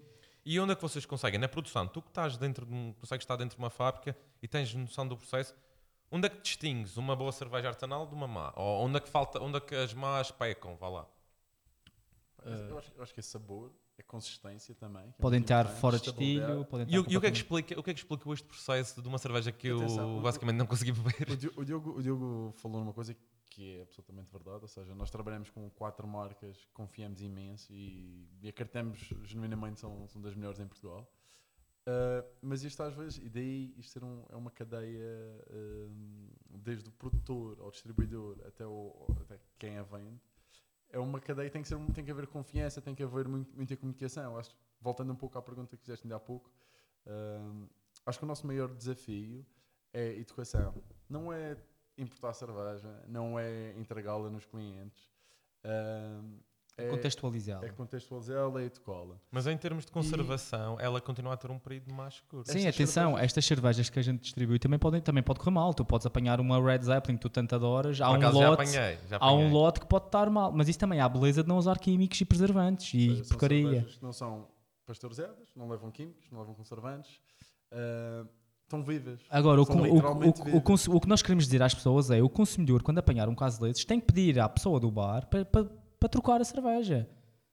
E onde é que vocês conseguem? Na produção, tu que estás dentro de um, consegues estar dentro de uma fábrica e tens noção do processo, onde é que distingues uma boa cerveja artesanal de uma má? Ou onde é que falta, onde é que as más pecam? Vá lá. Eu, acho, eu acho que é sabor, é consistência também. é Podem estar fora de podem E, e o, que é que explica, o que é que explica este processo de uma cerveja que eu Atenção, o- basicamente não consegui beber? O Di- O Diogo, o Diogo falou numa coisa que é absolutamente verdade, ou seja, nós trabalhamos com quatro marcas, confiamos imenso e, e acreditamos genuinamente são, são das melhores em Portugal. Uh, mas isto às vezes, e daí isto um- é uma cadeia um, desde o produtor ao distribuidor até, o, até quem a vende, é uma cadeia tem que, ser, tem que haver confiança, tem que haver muito- muita comunicação. Acho, voltando um pouco à pergunta que fizeste ainda há pouco, um, acho que o nosso maior desafio é educação. Não é importar cerveja, não é entregá-la nos clientes, é, contextualizado. é contextualizá-la e educá-la. Mas em termos de conservação, ela continua a ter um período mais curto. Sim, Estas atenção, cervejas- estas cervejas que a gente distribui também podem também pode correr mal. Tu podes apanhar uma Red Zeppelin que tu tanto adoras, há um acaso já lote, apanhei, já há um apanhei. lote que pode estar mal, mas isso também há a beleza de não usar químicos e preservantes e são porcaria. cervejas que não são pasteurizadas, não levam químicos, não levam conservantes, ah, estão vivas. Agora, o, o- o- o que nós queremos dizer às pessoas é o consumidor, quando apanhar um caso desses, tem que pedir à pessoa do bar para, para, para trocar a cerveja.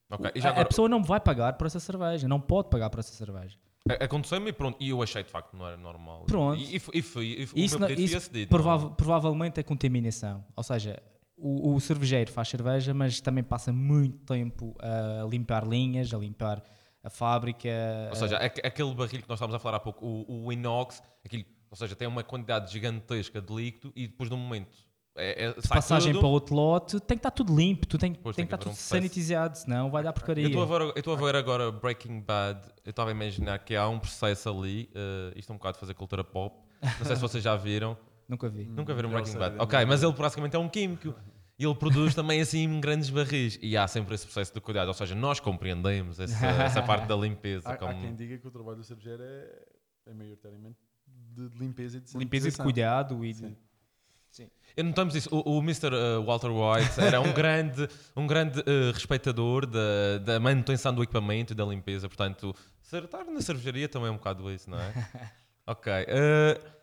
Ok, E A- já a, agora, pessoa não vai pagar por essa cerveja, não pode pagar por essa cerveja. a- aconteceu-me e pronto, e eu achei de facto que não era normal. Pronto. E, e, fui- e fui- Isso, o não- foi isso acedido. prova- não- provavelmente é contaminação. Ou seja, o, o cervejeiro faz cerveja, mas também passa muito tempo a limpar linhas, a limpar a fábrica. Ou seja, aque- aquele barril que nós estávamos a falar há pouco, o, o inox, aquilo, ou seja, tem uma quantidade gigantesca de líquido e depois de um momento é, é, de passagem tudo. para outro lote, tem que estar tudo limpo, tu tem, Pois, tem tem que que estar tudo um sanitizado, senão vai dar porcaria. Eu estou a ver, eu estou a ver agora Breaking Bad, eu estava a imaginar que há um processo ali, eh, isto é um bocado de fazer cultura pop, não sei se vocês já viram, Nunca vi. nunca viram Já Breaking sei, Bad. Ok, mas ele praticamente é um químico. E ele produz também assim grandes barris. E há sempre esse processo de cuidado. Ou seja, nós compreendemos essa, essa parte da limpeza. Há, há como- quem diga que o trabalho do cervejeiro é, é maioritariamente de, de limpeza e de Limpeza e de cuidado e de- Sim. Notamos isso. O, o Mr. uh, Walter White era um grande, um grande uh, respeitador da, da manutenção do equipamento e da limpeza. Portanto, estar na cervejaria também é um bocado isso, não é? ok. uh,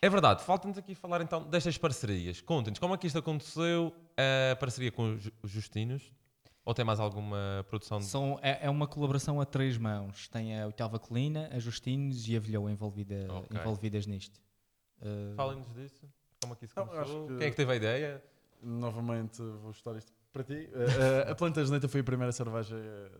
é verdade. Falta-nos aqui falar então destas parcerias. Contem-nos como é que isto aconteceu. A parceria com os Ju- os Justinos? Ou tem mais alguma produção? De... São, é, é uma colaboração a três mãos. Tem a Oitava Colina, a Justinos e a Vilhão envolvida, Ok. envolvidas nisto. Uh, Falem-nos disso. Como é que isso começou? que- Quem é que teve a ideia? Novamente vou chutar isto para ti. Eh, a Planta Geneita foi a primeira cerveja eh,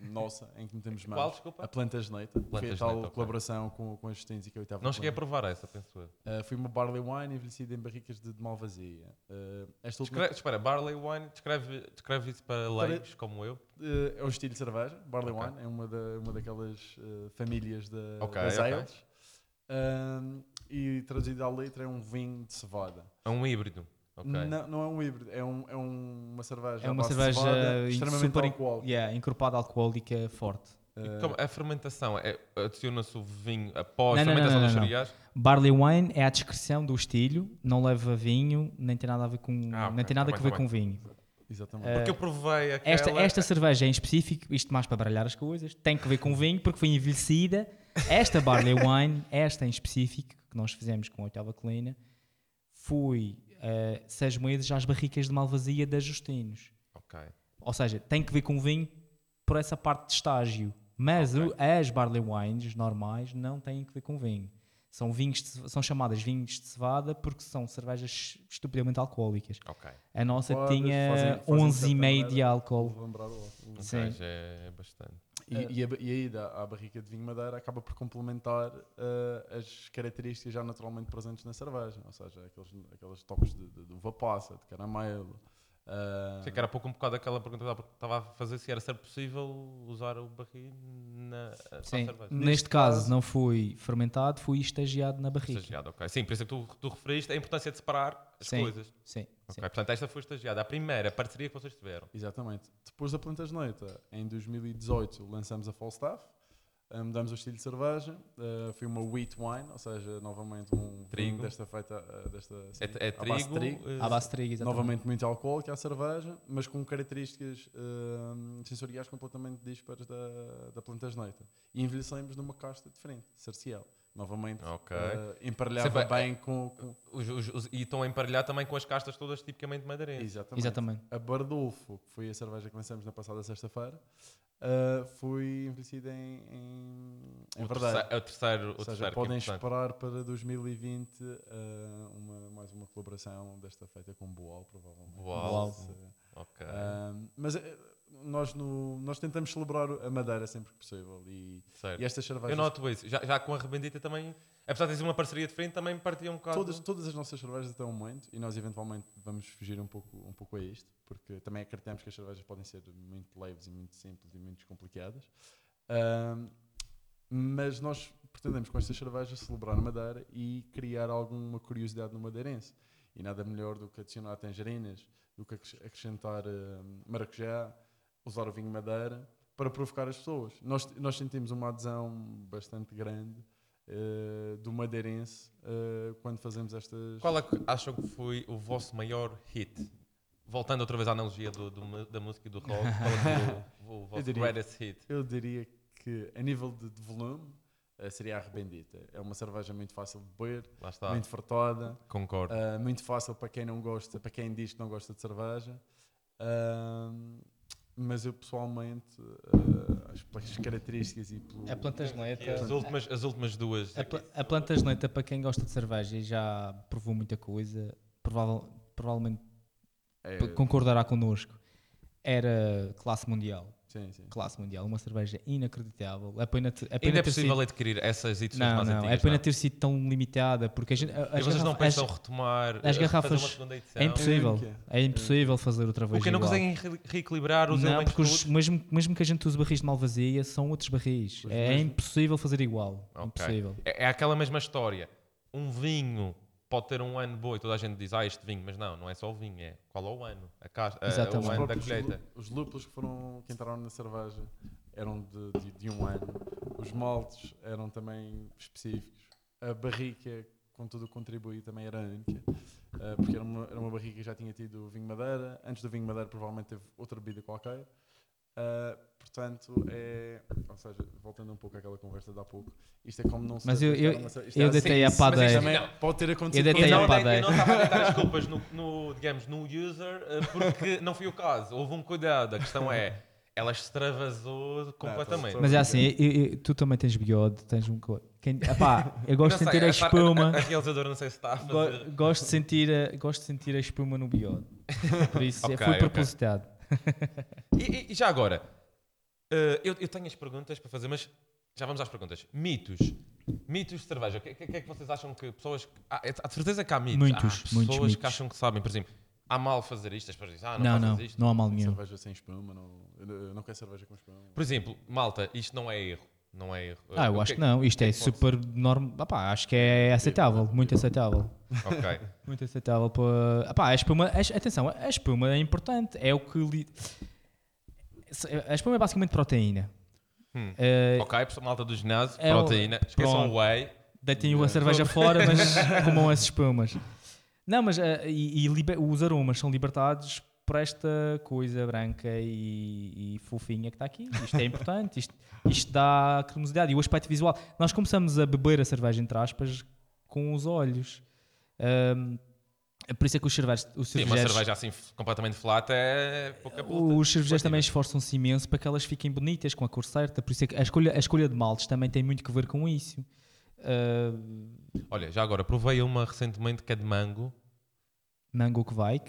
nossa em que metemos mãos. Qual, desculpa? A Planta Geneita. foi a tal colaboração com, com a Justins e com a Oitava Não cheguei a provar essa, penso eu. Eh, foi uma barley wine envelhecida em barricas de, de malvasia. Eh, esta última Descreve, espera, Barley Wine, descreve, descreve isso para leigos como eu. É o estilo de cerveja, Barley Ok. Wine, é uma, da, uma daquelas famílias da, Ok, das ales. Ahm, e traduzido à letra é um vinho de cevada. É um híbrido. Ok. Não, não é um híbrido, é, um, é um- uma cerveja. é à uma cerveja cevada, extremamente super alcoólica. yeah, encorpada alcoólica forte. E Eh, como a fermentação, é, adiciona-se o vinho após Não, a fermentação não, dos não, não. cereais? Barley wine é a descrição do estilo, não leva vinho, nem tem nada a ver com, Ah, ok, nem tem tá nada bem, a ver tá com vinho. Exatamente. Eh, Porque eu provei aquela... Esta, esta cerveja em específico, isto mais para baralhar as coisas, tem que ver com vinho porque foi envelhecida. Esta Barley Wine, esta em específico, que nós fizemos com a oitava colina, foi uh, seis meses às barricas de malvasia da Justinos. Ok. Ou seja, tem que ver com vinho por essa parte de estágio. Mas o- as Barley Wines normais não têm que ver com vinho. São, vinhos de- são chamadas vinhos de cevada porque são cervejas estupidamente alcoólicas. Ok. A nossa Podes, tinha fazem- fazem de certa 11,5 de álcool. Sim. é bastante. E, e a, e a ida à barrica de vinho madeira acaba por complementar eh, as características já naturalmente presentes na cerveja, ou seja, aqueles, aqueles toques de, de, de uva passa, de caramelo. Eh, Sei que era pouco um bocado aquela pergunta que estava a fazer se era ser possível usar o barril na na Sim. cerveja. Neste, caso, não fui fermentado, fui estagiado na barrica. Estagiado, ok. Sim, por isso é que tu, tu referiste a importância de separar as Sim. coisas. Sim, Ok, sim. Portanto, esta foi estagiada. A primeira parceria que vocês tiveram. Exatamente. Depois da Planta Geneita, em 2018, lançamos a Falstaff. Uh, mudamos o estilo de cerveja. Uh, foi uma wheat wine, ou seja, novamente um Trigo. desta feita uh, desta, assim, É, é à base de trigo. À base de trigo, exatamente. Novamente muito álcool que é a cerveja, mas com características uh, sensoriais completamente dispares da, da planta geneita. E envelhecemos numa casta diferente, Cerciel. Novamente, Ok. uh, emparelhava Sempre- bem com, com- os- os- os- e estão a emparelhar também com as castas todas tipicamente madeirenses. Exatamente. Exatamente. A Bardolfo, que foi a cerveja que lançamos na passada sexta-feira, uh, foi envelhecida em, em, em O verdade. terceiro, é o terceiro, o Ou seja, terceiro é podem importante. esperar para 2020 uh, uma, mais uma colaboração desta feita com Boal, provavelmente. Boal. Uh, Ok. um, mas eh, nós, no, nós tentamos celebrar a Madeira sempre que possível. E, e estas cervejas, Eu noto isso. Já, já com a Rebendita também, apesar de ter sido uma parceria diferente, também partia um bocado. todas, todas as nossas cervejas estão muito e nós eventualmente vamos fugir um pouco, um pouco a isto, porque também acreditamos que as cervejas podem ser muito leves e muito simples e muito descomplicadas. Um, mas nós pretendemos com estas cervejas celebrar a Madeira e criar alguma curiosidade no madeirense. E nada melhor do que adicionar tangerinas, do que acres- acrescentar um, maracujá, usar o vinho Madeira para provocar as pessoas. Nós, nós sentimos uma adesão bastante grande eh, do madeirense eh, quando fazemos estas. Qual é que acham que foi o vosso maior hit? Voltando outra vez à analogia do, do da música e do rock, qual é o, o vosso diria- greatest hit? Eu diria que a nível de, de volume eh, seria a Rebendita. É uma cerveja muito fácil de beber, muito fartada, concordo. eh, muito fácil para quem não gosta, para quem diz que não gosta de cerveja. Ahm, mas eu pessoalmente, acho que pelas características e pelo. A planta as, últimas, as últimas duas. A, pla- a planta geneita, para quem gosta de cerveja e já provou muita coisa, provavelmente é, concordará connosco. Era classe mundial. sim, sim. Classe mundial. Uma cerveja inacreditável. É pena, te- é pena Ainda é possível sido, adquirir essas edições não, mais não, antigas? é pena não? ter sido tão limitada porque a gente, a- E as vocês não pensam retomar, as eh, garrafas- fazer uma segunda edição? é impossível. é. É impossível fazer outra vez. Porque não igual. conseguem re- reequilibrar os Não, elementos porque os- mesmo, mesmo que a gente use barris de malvazia, são outros barris. Os É mesmos- impossível fazer igual. Ok. Impossível. É, é aquela mesma história. Um vinho pode ter um ano bom e toda a gente diz, ah, este vinho, mas não, não é só o vinho, é qual é o ano, a caixa, Exatamente. o Os ano da colheita. Os lúpulos que, foram, que entraram na cerveja eram de, de, de um ano. Os maltes eram também específicos. A barrica, com tudo o que contribui, também era única. eh, porque era uma, era uma barrica que já tinha tido vinho madeira. Antes do vinho madeira, provavelmente teve outra bebida qualquer. Eh, portanto, é. Ou seja, voltando um pouco àquela conversa de há pouco, isto é como não se. Mas eu- eu- eu é deitei assim, a mas isto padeia. também Não. Pode ter acontecido. Eu com- a não, padeia. eu não estava a deitar as culpas no, no, digamos, no user, eh, porque não foi o caso. Houve um cuidado. A questão é, ela extravasou completamente. Mas é assim, eu- eu- tu também tens bigode, tens um. co- Quem, epá, eu gosto de sei, sentir a a- espuma. A, a realizadora não sei se está a go- fazer. gosto, de sentir a, gosto de sentir a espuma no bigode. Por isso Ok, foi propositado. E, e- e já agora, eh, eu, eu tenho as perguntas para fazer, mas já vamos às perguntas. Mitos. Mitos de cerveja. O que, que- que é que vocês acham que pessoas. que- Ah, é- há de certeza que há mitos. Muitos, há pessoas muitos que mitos. acham que sabem, por exemplo, há mal fazer isto, as pessoas dizem, ah, não, Não, fazes não, isto. não há mal nenhum. Cerveja sem espuma, não, eu não- eu não quero cerveja com espuma. Por exemplo, malta, isto não é erro. Não é erro. Ah, eu O acho que não. Isto é pode super normal. acho que é aceitável, muito aceitável. Ok. Muito aceitável para. Epá, a espuma, atenção, a espuma é importante. É o que. Li... A espuma é basicamente proteína. Hum. Eh, Ok, pessoal, malta do ginásio, É o- proteína. Esqueçam pronto. o whey. Deitem a cerveja fora, mas comam as espumas. Não, mas eh, e, e liber- os aromas são libertados por esta coisa branca e, e fofinha que está aqui. Isto é importante, isto, isto dá cremosidade. E o aspecto visual. Nós começamos a beber a cerveja, entre aspas, com os olhos. Ahm, é por isso é que os cervejos. Os Sim, uma cervejeiros- cerveja assim completamente flat é pouca puta. os cervejeiros também esforçam-se imenso para que elas fiquem bonitas, com a cor certa. Por isso é que a escolha, a escolha de maltes também tem muito que ver com isso. Ah, Olha, já agora, provei uma recentemente que é de mango. mango que vai.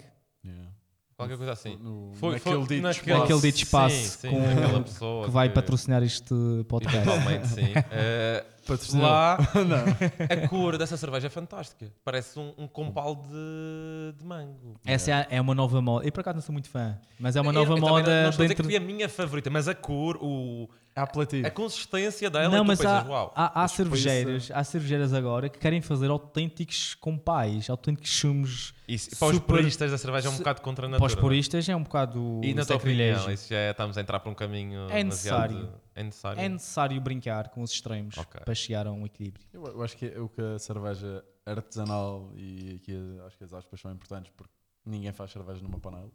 Yeah. Qualquer coisa assim. No, Foi, naquele foi dito naquele, espaço. Naquele dito espaço sim, sim, com- que vai patrocinar este podcast. Eventualmente, sim. Eh, Patrocinador. lá, não. a cor dessa cerveja é fantástica. Parece um, um compal de, de mango. Essa é, é uma nova moda. Eu por acaso não sou muito fã, mas é uma Eu- nova eu moda Não, não estou a dizer dentro. que foi a minha favorita, mas a cor, o, É apelativo. a consistência dela, Não, tu mas há, uau. há, há cervejeiras, há cervejeiras agora que querem fazer autênticos compais, autênticos sumos. Isso, para os super- puristas da cerveja é um bocado contra a Para natura. os puristas é um bocado não é? E na tua opinião, isso já é- estamos a entrar para um caminho É demasiado- necessário. É necessário. É necessário brincar com os extremos Ok. para chegar a um equilíbrio. Eu, eu acho que é o que a cerveja artesanal e aqui acho que as aspas são importantes porque ninguém faz cerveja numa panela.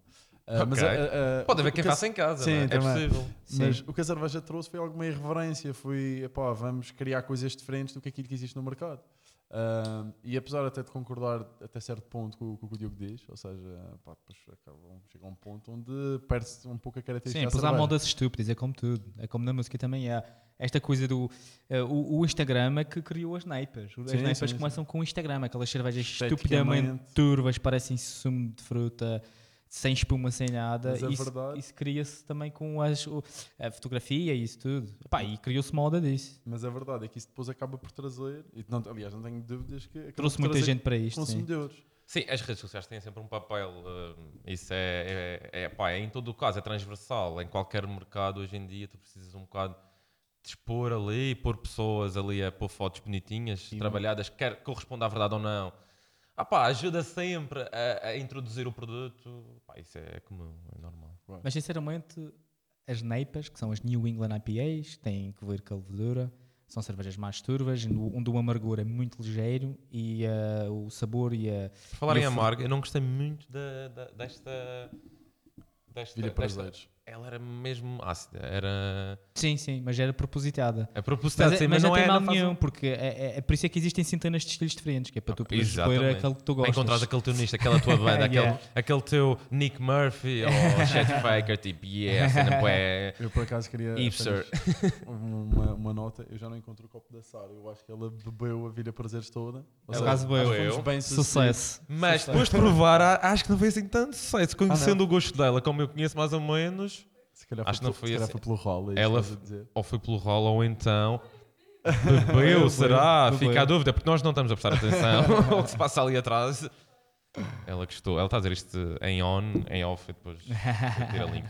Ah, Ok. a- a- Pode haver quem faça em casa, Sim, não é? É possível. Mas Sim. o que a cerveja trouxe foi alguma irreverência, foi epá, vamos criar coisas diferentes do que aquilo que existe no mercado. E apesar até de concordar até certo ponto com, o- com o que o Diogo diz, ou seja, pá, chega a um ponto onde perde-se um pouco a característica Sim, da depois há modas estúpidas, é como tudo. É como na música também é. Esta coisa do. eh, o, o Instagram é que criou as neipas. As Sim, neipas sim, começam com o Instagram, aquelas cervejas estupidamente turvas, parecem sumo de fruta, sem espuma, sem nada. Mas a isso verdade- isso cria-se também com as, a fotografia e isso tudo. Epá, e criou-se moda disso. Mas a verdade é que isso depois acaba por trazer, e não, aliás, não tenho dúvidas que Trouxe muita trazer gente para isto. Sim. consumidores. Sim, as redes sociais têm sempre um papel. eh, isso é, é, é, pá, é em todo o caso, é transversal. Em qualquer mercado hoje em dia, tu precisas um bocado de expor ali, pôr pessoas ali a pôr fotos bonitinhas, Sim. trabalhadas, quer corresponda à verdade ou não. Ah, pá, ajuda sempre a, a introduzir o produto. Pá, isso é comum, é normal. Mas sinceramente, as neipas, que são as New England IPAs, têm que ver com a levedura, são cervejas mais turvas, onde o amargor é muito ligeiro e eh, o sabor e a. Por falar E em amargo, eu não gostei muito da, da- desta. desta, Vilha desta prazeres. Ela era mesmo ácida. Era. Sim, sim, mas era propositada. A proposital, Mas, sim, é, mas, mas não, não tem é. mal não faz um- nenhum, porque é, é- é por isso é que existem centenas de estilos diferentes, que é para tu poderes escolher aquele que tu Para gostas. encontrar aquele teu nicho, aquela tua banda, aquele, Yeah. aquele teu Nick Murphy ou Chet Faker, tipo, yeah, cena bué. Eu por acaso queria uma, uma nota, eu já não encontro o copo da Sara, eu acho que ela bebeu a Vilha Prazeres toda. Ou Ela que bebeu. fomos bem. Sucesso. Mas depois de provar, acho que não foi assim tanto Ah, sucesso. Conhecendo o gosto dela, como eu conheço mais ou menos, calhar Acho que não pelo- foi se calhar assim. foi pelo rolo, é Ela que estás a dizer. ou foi pelo rolo ou então bebeu, Bebeu, será? bebeu. Fica a dúvida, porque nós não estamos a prestar atenção ao que se passa ali atrás. Ela gostou, ela está a dizer isto em on, em off, e depois tira link.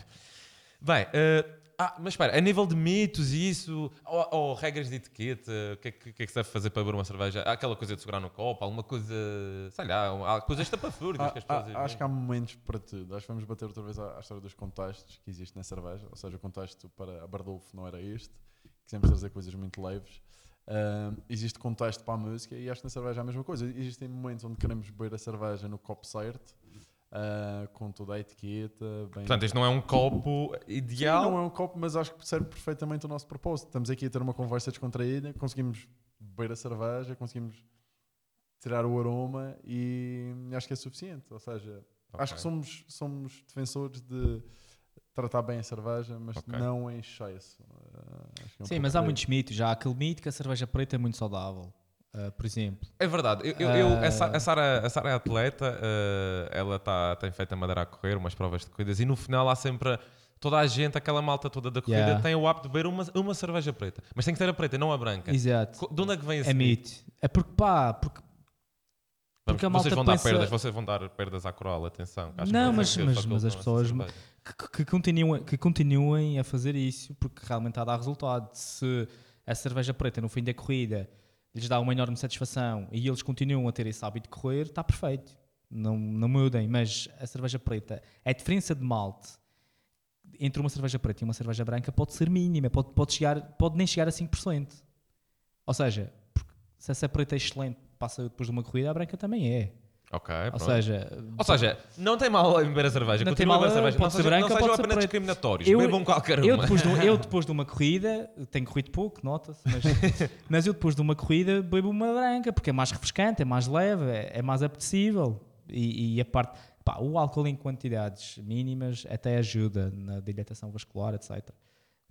Bem, eh, ah, mas espera, a nível de mitos e isso, ou, ou regras de etiqueta, o que, é que, que é que se deve fazer para beber uma cerveja? Há aquela coisa de segurar no copo, alguma coisa, sei lá, há coisas estapafúrdias Ah, que as pessoas ah, acho que há momentos para tudo. Acho que vamos bater outra vez à, à história dos contextos que existe na cerveja. Ou seja, o contexto para a Bardolfo não era este, que sempre trazer coisas muito leves. Ah, existe contexto para a música e acho que na cerveja é a mesma coisa. Existem momentos onde queremos beber a cerveja no copo certo, ah, com toda a etiqueta. Bem Portanto, isto não é um copo Sim, ideal. não é um copo, mas acho que serve perfeitamente o nosso propósito. Estamos aqui a ter uma conversa descontraída, conseguimos beber a cerveja, conseguimos tirar o aroma e acho que é suficiente. Ou seja, acho Ok. que somos, somos defensores de tratar bem a cerveja, mas Ok. não em excesso. Acho que é um Sim, mas há muitos mitos. Já há aquele mito que a cerveja preta é muito saudável, ah, por exemplo. É verdade. Eu, eu- eu- a Sa- Ah. a Sara a Sara é atleta, eh, ela tá, tem feito a Madeira a correr, umas provas de corridas, e no final há sempre toda a gente, aquela malta toda da corrida, Yeah. tem o hábito de beber uma, uma cerveja preta. Mas tem que ter a preta, não a branca. Exato. De onde é que vem esse É mito? É porque, pá, porque porque a vocês malta vão dar pensa- perdas, vocês vão dar perdas à coral, atenção. Não, mas- mas- mas as pessoas- que, que continuem, que continuem a fazer isso porque realmente está a dar resultado. Se a cerveja preta no fim da corrida lhes dá uma enorme satisfação e eles continuam a ter esse hábito de correr, está perfeito. Não, não mudem, mas a cerveja preta, a diferença de malte entre uma cerveja preta e uma cerveja branca pode ser mínima, pode, pode, chegar, pode nem chegar a 5%. Ou seja, se essa preta é excelente, passa depois de uma corrida, a branca também é. Ok, Ou pronto. seja, Ou seja, não tem mal em beber a cerveja. Não tem Continuem a mal, beber a cerveja. pode não ser sejam, branca, não sejam pode ser apenas preta. discriminatórios. Eu- Bebam qualquer Eu uma. depois, de, eu depois de uma corrida, tenho corrido pouco, nota-se, mas, mas eu depois de uma corrida bebo uma branca, porque é mais refrescante, é mais leve, é, é mais apetecível. E, e a parte, pá, o álcool em quantidades mínimas até ajuda na dilatação vascular, etc.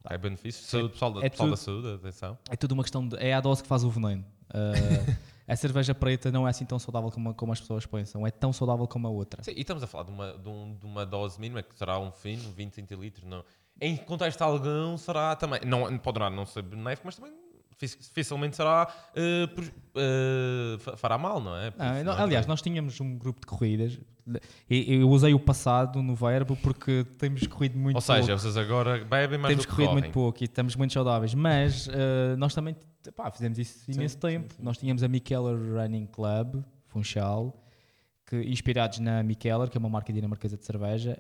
É benefício. Saúde, pessoal, da- é pessoal da tudo- saúde, atenção. É tudo uma questão de. É a dose que faz o veneno. Uh, a cerveja preta não é assim tão saudável como, como as pessoas pensam, é tão saudável como a outra. Sim, e estamos a falar de uma, de, um- de uma dose mínima que será um fino, 20 centilitros. Não. Em contexto algum será também, não, poderá não ser benéfico, mas também dificilmente será, eh, fa- fará mal, não é? Ah, não, não é aliás, nós tínhamos um grupo de corridas. e Eu usei o passado no verbo porque temos corrido muito Ou seja, pouco. vocês agora bebem mais Temos corrido correm. muito pouco e estamos muito saudáveis. Mas eh, nós também pá, fizemos isso Sim, imenso sim, tempo. sim. Nós tínhamos a Mikeller Running Club, Funchal, que, inspirados na Mikeller, que é uma marca dinamarquesa de cerveja,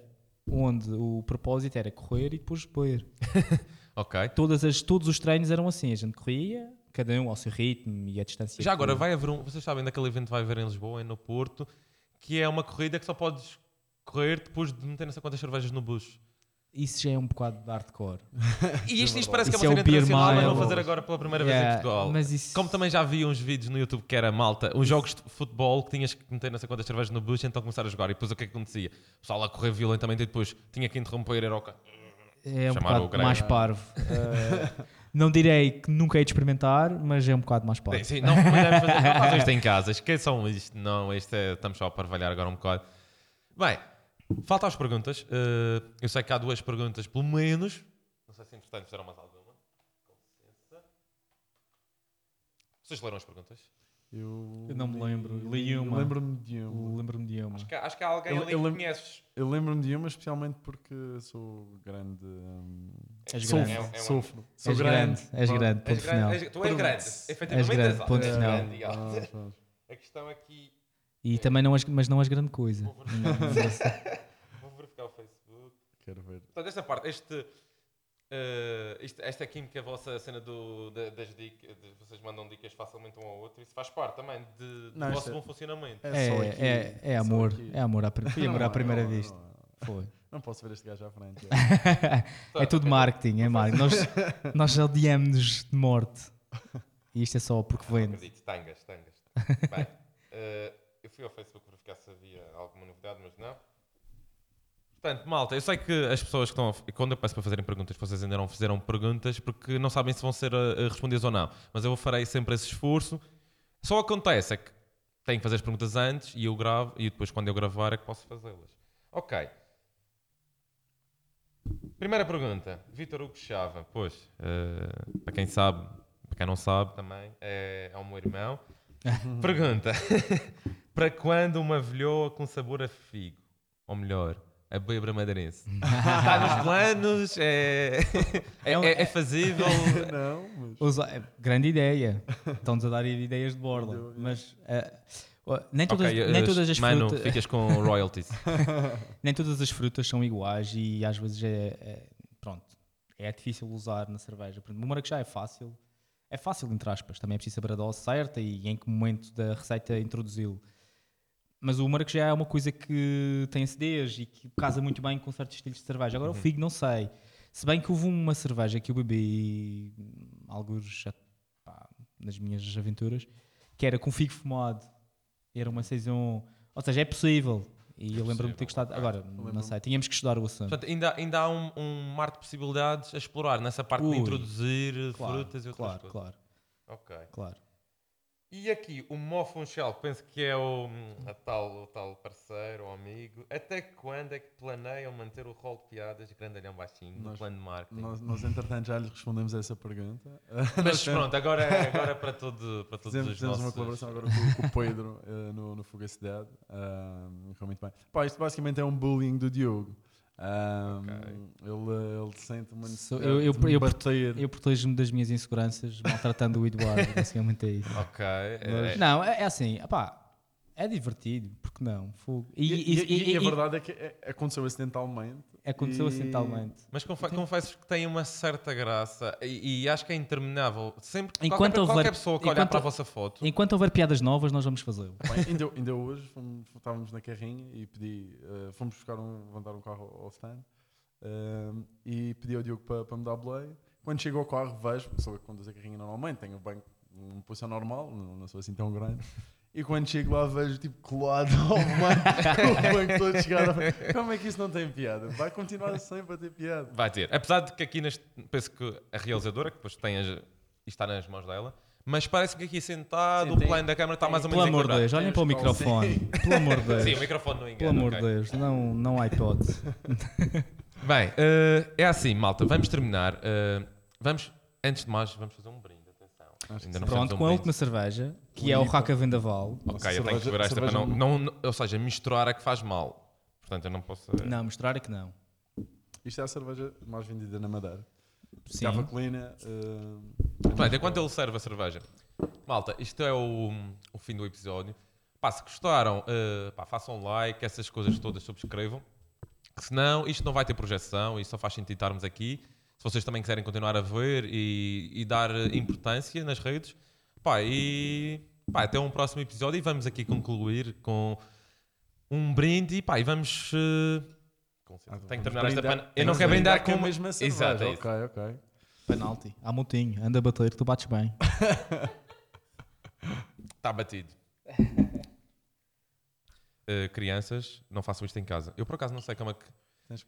onde o propósito era correr e depois beber. Ok. Todas as, todos os treinos eram assim, a gente corria, cada um ao seu ritmo e a distância. Já agora vai haver um. Vocês sabem daquele evento que vai haver em Lisboa, e no Porto, que é uma corrida que só podes correr depois de meter não sei quantas cervejas no bucho. Isso já é um bocado de hardcore. E isto, isto parece que é Isso uma é cena beer internacional, mas vão fazer agora pela primeira vez em Portugal. isso- Como também já vi uns vídeos no YouTube que era malta, uns jogos de futebol que tinhas que meter não sei quantas cervejas no bucho, então começar a jogar. E depois o que é que acontecia? O pessoal a correr violentamente e depois tinha que interromper era o É um Chamar o bocado mais parvo. Uh, não direi que nunca hei de experimentar, mas é um bocado mais parvo. Sim, sim, não fazer. Não façam isto em casa. Esqueçam isto. Não, isto é, estamos só a parvalhar agora um bocado. Bem, falta as perguntas. Eh, eu sei que há duas perguntas, pelo menos. Não sei se entretanto fizeram mais alguma. Com licença. Vocês leram as perguntas? Eu, Eu não me lembro. Li uma. Lembro-me de uma. Lembro-me de uma. Acho que, há- acho que há alguém Eu- ali eu que conheces. Eu lembro-me de uma, especialmente porque sou grande. hum, És sofro, grande. É um- é sofro. Sou És grande, és Pronto. grande, ponto És grande, final. és- tu és grande. És Efetivamente grande, és alto. ponto És final. grande e. Ah. A questão aqui. E também não és, mas não és grande coisa. Vou verificar, vou verificar o Facebook. Quero ver. Portanto, esta parte, este, eh, isto- esta química, a vossa cena do, da- das dicas, de- vocês mandam dicas facilmente um ao outro, isso faz parte também de, do Não, vosso é- bom funcionamento. É, É, aqui. é, é amor. É amor à, foi amor Não, à primeira não, vista. não, Foi. Não posso ver este gajo à frente. É tudo marketing, é marketing. Nós, nós odiamos de morte. E isto é só porque Não vende. acredito, tangas, tangas. Bem, eh, eu fui ao Facebook verificar se havia alguma novidade, mas não. Portanto, malta, eu sei que as pessoas que estão. A, quando eu peço para fazerem perguntas, vocês ainda não fizeram perguntas porque não sabem se vão ser eh, respondidas ou não. Mas eu farei sempre esse esforço. Só acontece é que tenho que fazer as perguntas antes e eu gravo, e depois, quando eu gravar, é que posso fazê-las. Ok. Primeira pergunta. Vitor Hugo Chava. Pois, eh, para quem sabe, para quem não sabe também, é, é o meu irmão. Pergunta. para quando uma velhoa com sabor a figo? Ou melhor, a bebra madeirense? Está nos planos? É, é, é- é fazível? não, mas. Usa- é, grande ideia. Estão-nos a dar ideias de borla. Deu, Mas ó, nem, todas, Ok, nem eh, todas as Mano, frutas. ficas com royalties. nem todas as frutas são iguais e às vezes é, é- pronto, é difícil usar na cerveja. O maracujá é fácil, é fácil entre aspas, também é preciso saber a dose certa e em que momento da receita introduzi-lo. Mas o maracujá é uma coisa que tem acidez e que casa muito bem com certos estilos de cerveja. Agora o figo não sei. Se bem que houve uma cerveja que eu bebi alguns já, pá, nas minhas aventuras que era com figo fumado. Era uma saison, ou seja, é possível. E eu lembro-me de ter gostado. Agora, não sei, tínhamos que estudar o assunto. Portanto, ainda, ainda há um, um mar de possibilidades a explorar nessa parte Ui, de introduzir Claro, frutas e outras claro, coisas. claro, Ok. claro. E aqui, o Mó Funchal, penso que é o, a tal, o tal parceiro ou amigo, até quando é que planeiam manter o rol de piadas grandalhão baixinho no Nós- plano de marketing? Nós, nós, entretanto, já lhes respondemos a essa pergunta. Mas pronto, agora, é- agora é para, todo, para todos Fizemos, os fizemos nossos... uma colaboração agora com, com o Pedro eh, no, no Fugacidade. Correu muito bem. Pá, isto basicamente é um bullying do Diogo. Um, Ok. ele, ele sente uma necessidade eu- eu- eu-. Eu protejo-me das minhas inseguranças maltratando o Eduardo, basicamente é isso. Ok. é- Não, é, é assim, opá, é divertido, porque não? Fogo. E, E, e- e- e- e a e- verdade é que é- aconteceu acidentalmente. aconteceu e- acidentalmente. Mas confe- confesso que tem uma certa graça e, e acho que é interminável. Sempre que Enquanto qualquer, houver- qualquer pessoa que olhar para a vossa foto... Enquanto houver piadas novas, nós vamos fazê-lo. Ainda, ainda hoje fomos, estávamos na carrinha e pedi, eh, fomos buscar um, levantar um carro ao stand ehm, e pedi ao Diogo para, para me dar boleia. Quando chego ao carro, vejo, sou eu que conduzo a carrinha normalmente, tenho o banco, uma posição normal, não, não sou assim tão grande. E quando chego lá, vejo tipo colado ao banco, o banco todo chegado. Como é que isso não tem piada? Vai continuar sempre a ter piada. Vai ter. Apesar de que aqui neste. Penso que a realizadora, que depois tem as, isto está nas mãos dela, mas parece que aqui sentado Sim, o tem- plano da câmara está mais ou Pelo menos amor de. Deus, olhem para o microfone. Pelo amor de Deus. Sim, o microfone não engana. Pelo amor de Deus, não, não há hipótese. Bem, eh, é assim, malta, vamos terminar. eh, vamos, antes de mais, vamos fazer um brinde. Atenção. Sim. Pronto, um com a brinde. última cerveja, que é o. Raca Vendaval. Ok, eu tenho que segurar esta para não, não, não- Ou seja, misturar é que faz mal. Portanto, eu não posso. Não, mostrar é que não. Isto é a cerveja mais vendida na Madeira. Sim. Cava Colina. eh, Pronto, enquanto ele serve a cerveja. Malta, isto é o, o fim do episódio. Pá, se gostaram, eh, pá, façam like, essas coisas todas subscrevam. Se não, isto não vai ter projeção e só faz sentido estarmos aqui. Se vocês também quiserem continuar a ver e, e dar importância nas redes. Pá, e pá, até um próximo episódio e vamos aqui concluir com um brinde e pá, e vamos. licença, Ah, tenho que terminar esta pana. Eu não que quero brindar com com a mesma cerveja. Exato, é ok, ok. Penalti. Há montinho. Anda a bater, tu bates bem. Está batido. Eh, crianças, não façam isto em casa. Eu por acaso não sei como é que.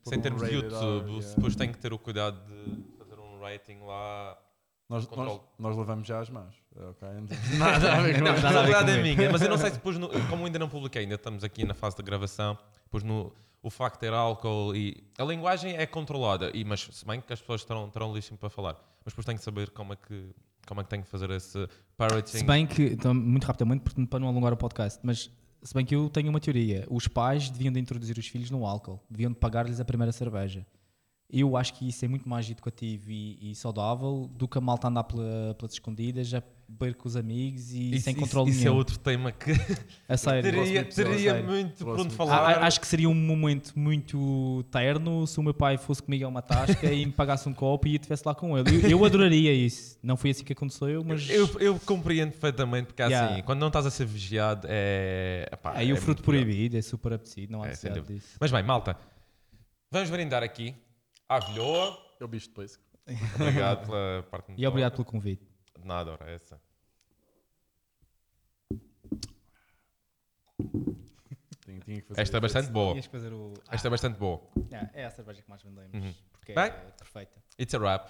Sem um termos de YouTube, R, yeah. depois tenho que ter o cuidado de fazer um rating lá. Nós, nós, nós levamos já as mãos. Ok, não temos nada a ver com Não, isso. nada a ver verdade é minha, mas eu não sei se depois, no- como ainda não publiquei, ainda estamos aqui na fase de gravação, depois no, o facto de ter álcool e. A linguagem é controlada, e, mas se bem que as pessoas terão, terão lixo para falar, mas depois tenho que saber como é que, como é que tenho que fazer esse parroting. Se bem que, então, muito rapidamente, portanto, para não alongar o podcast, mas se bem que eu tenho uma teoria, os pais deviam de introduzir os filhos no álcool, deviam de pagar-lhes a primeira cerveja. Eu acho que isso é muito mais educativo e, e saudável do que a malta andar pela- pelas escondidas, a beber com os amigos e isso, sem isso- controle isso é nenhum. outro tema que A sério. teria, episódio, teria sério. muito Próximo onde A- falar. a- acho que seria um momento muito terno se o meu pai fosse comigo a uma tasca e me pagasse um copo e estivesse lá com ele. Eu, eu adoraria isso. Não foi assim que aconteceu, mas Eu, eu compreendo perfeitamente, porque Yeah. assim, quando não estás a ser vigiado, é. epá, aí é o fruto proibido é super apetecido, não há É, necessidade disso. Mas bem, malta, vamos brindar aqui à Vilhoa. É o bicho de pêssego. Obrigado pela parte E obrigado pelo convite. De nada, ora, essa. Tinha, fazer Esta é bastante boa. O. Esta é bastante boa. Ah, é a cerveja que mais vendemos. Uhum. Porque Bem. é perfeita. It's a wrap.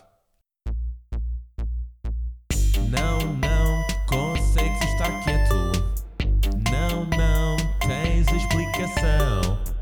Não, não consegues estar quieto. Não, não tens explicação.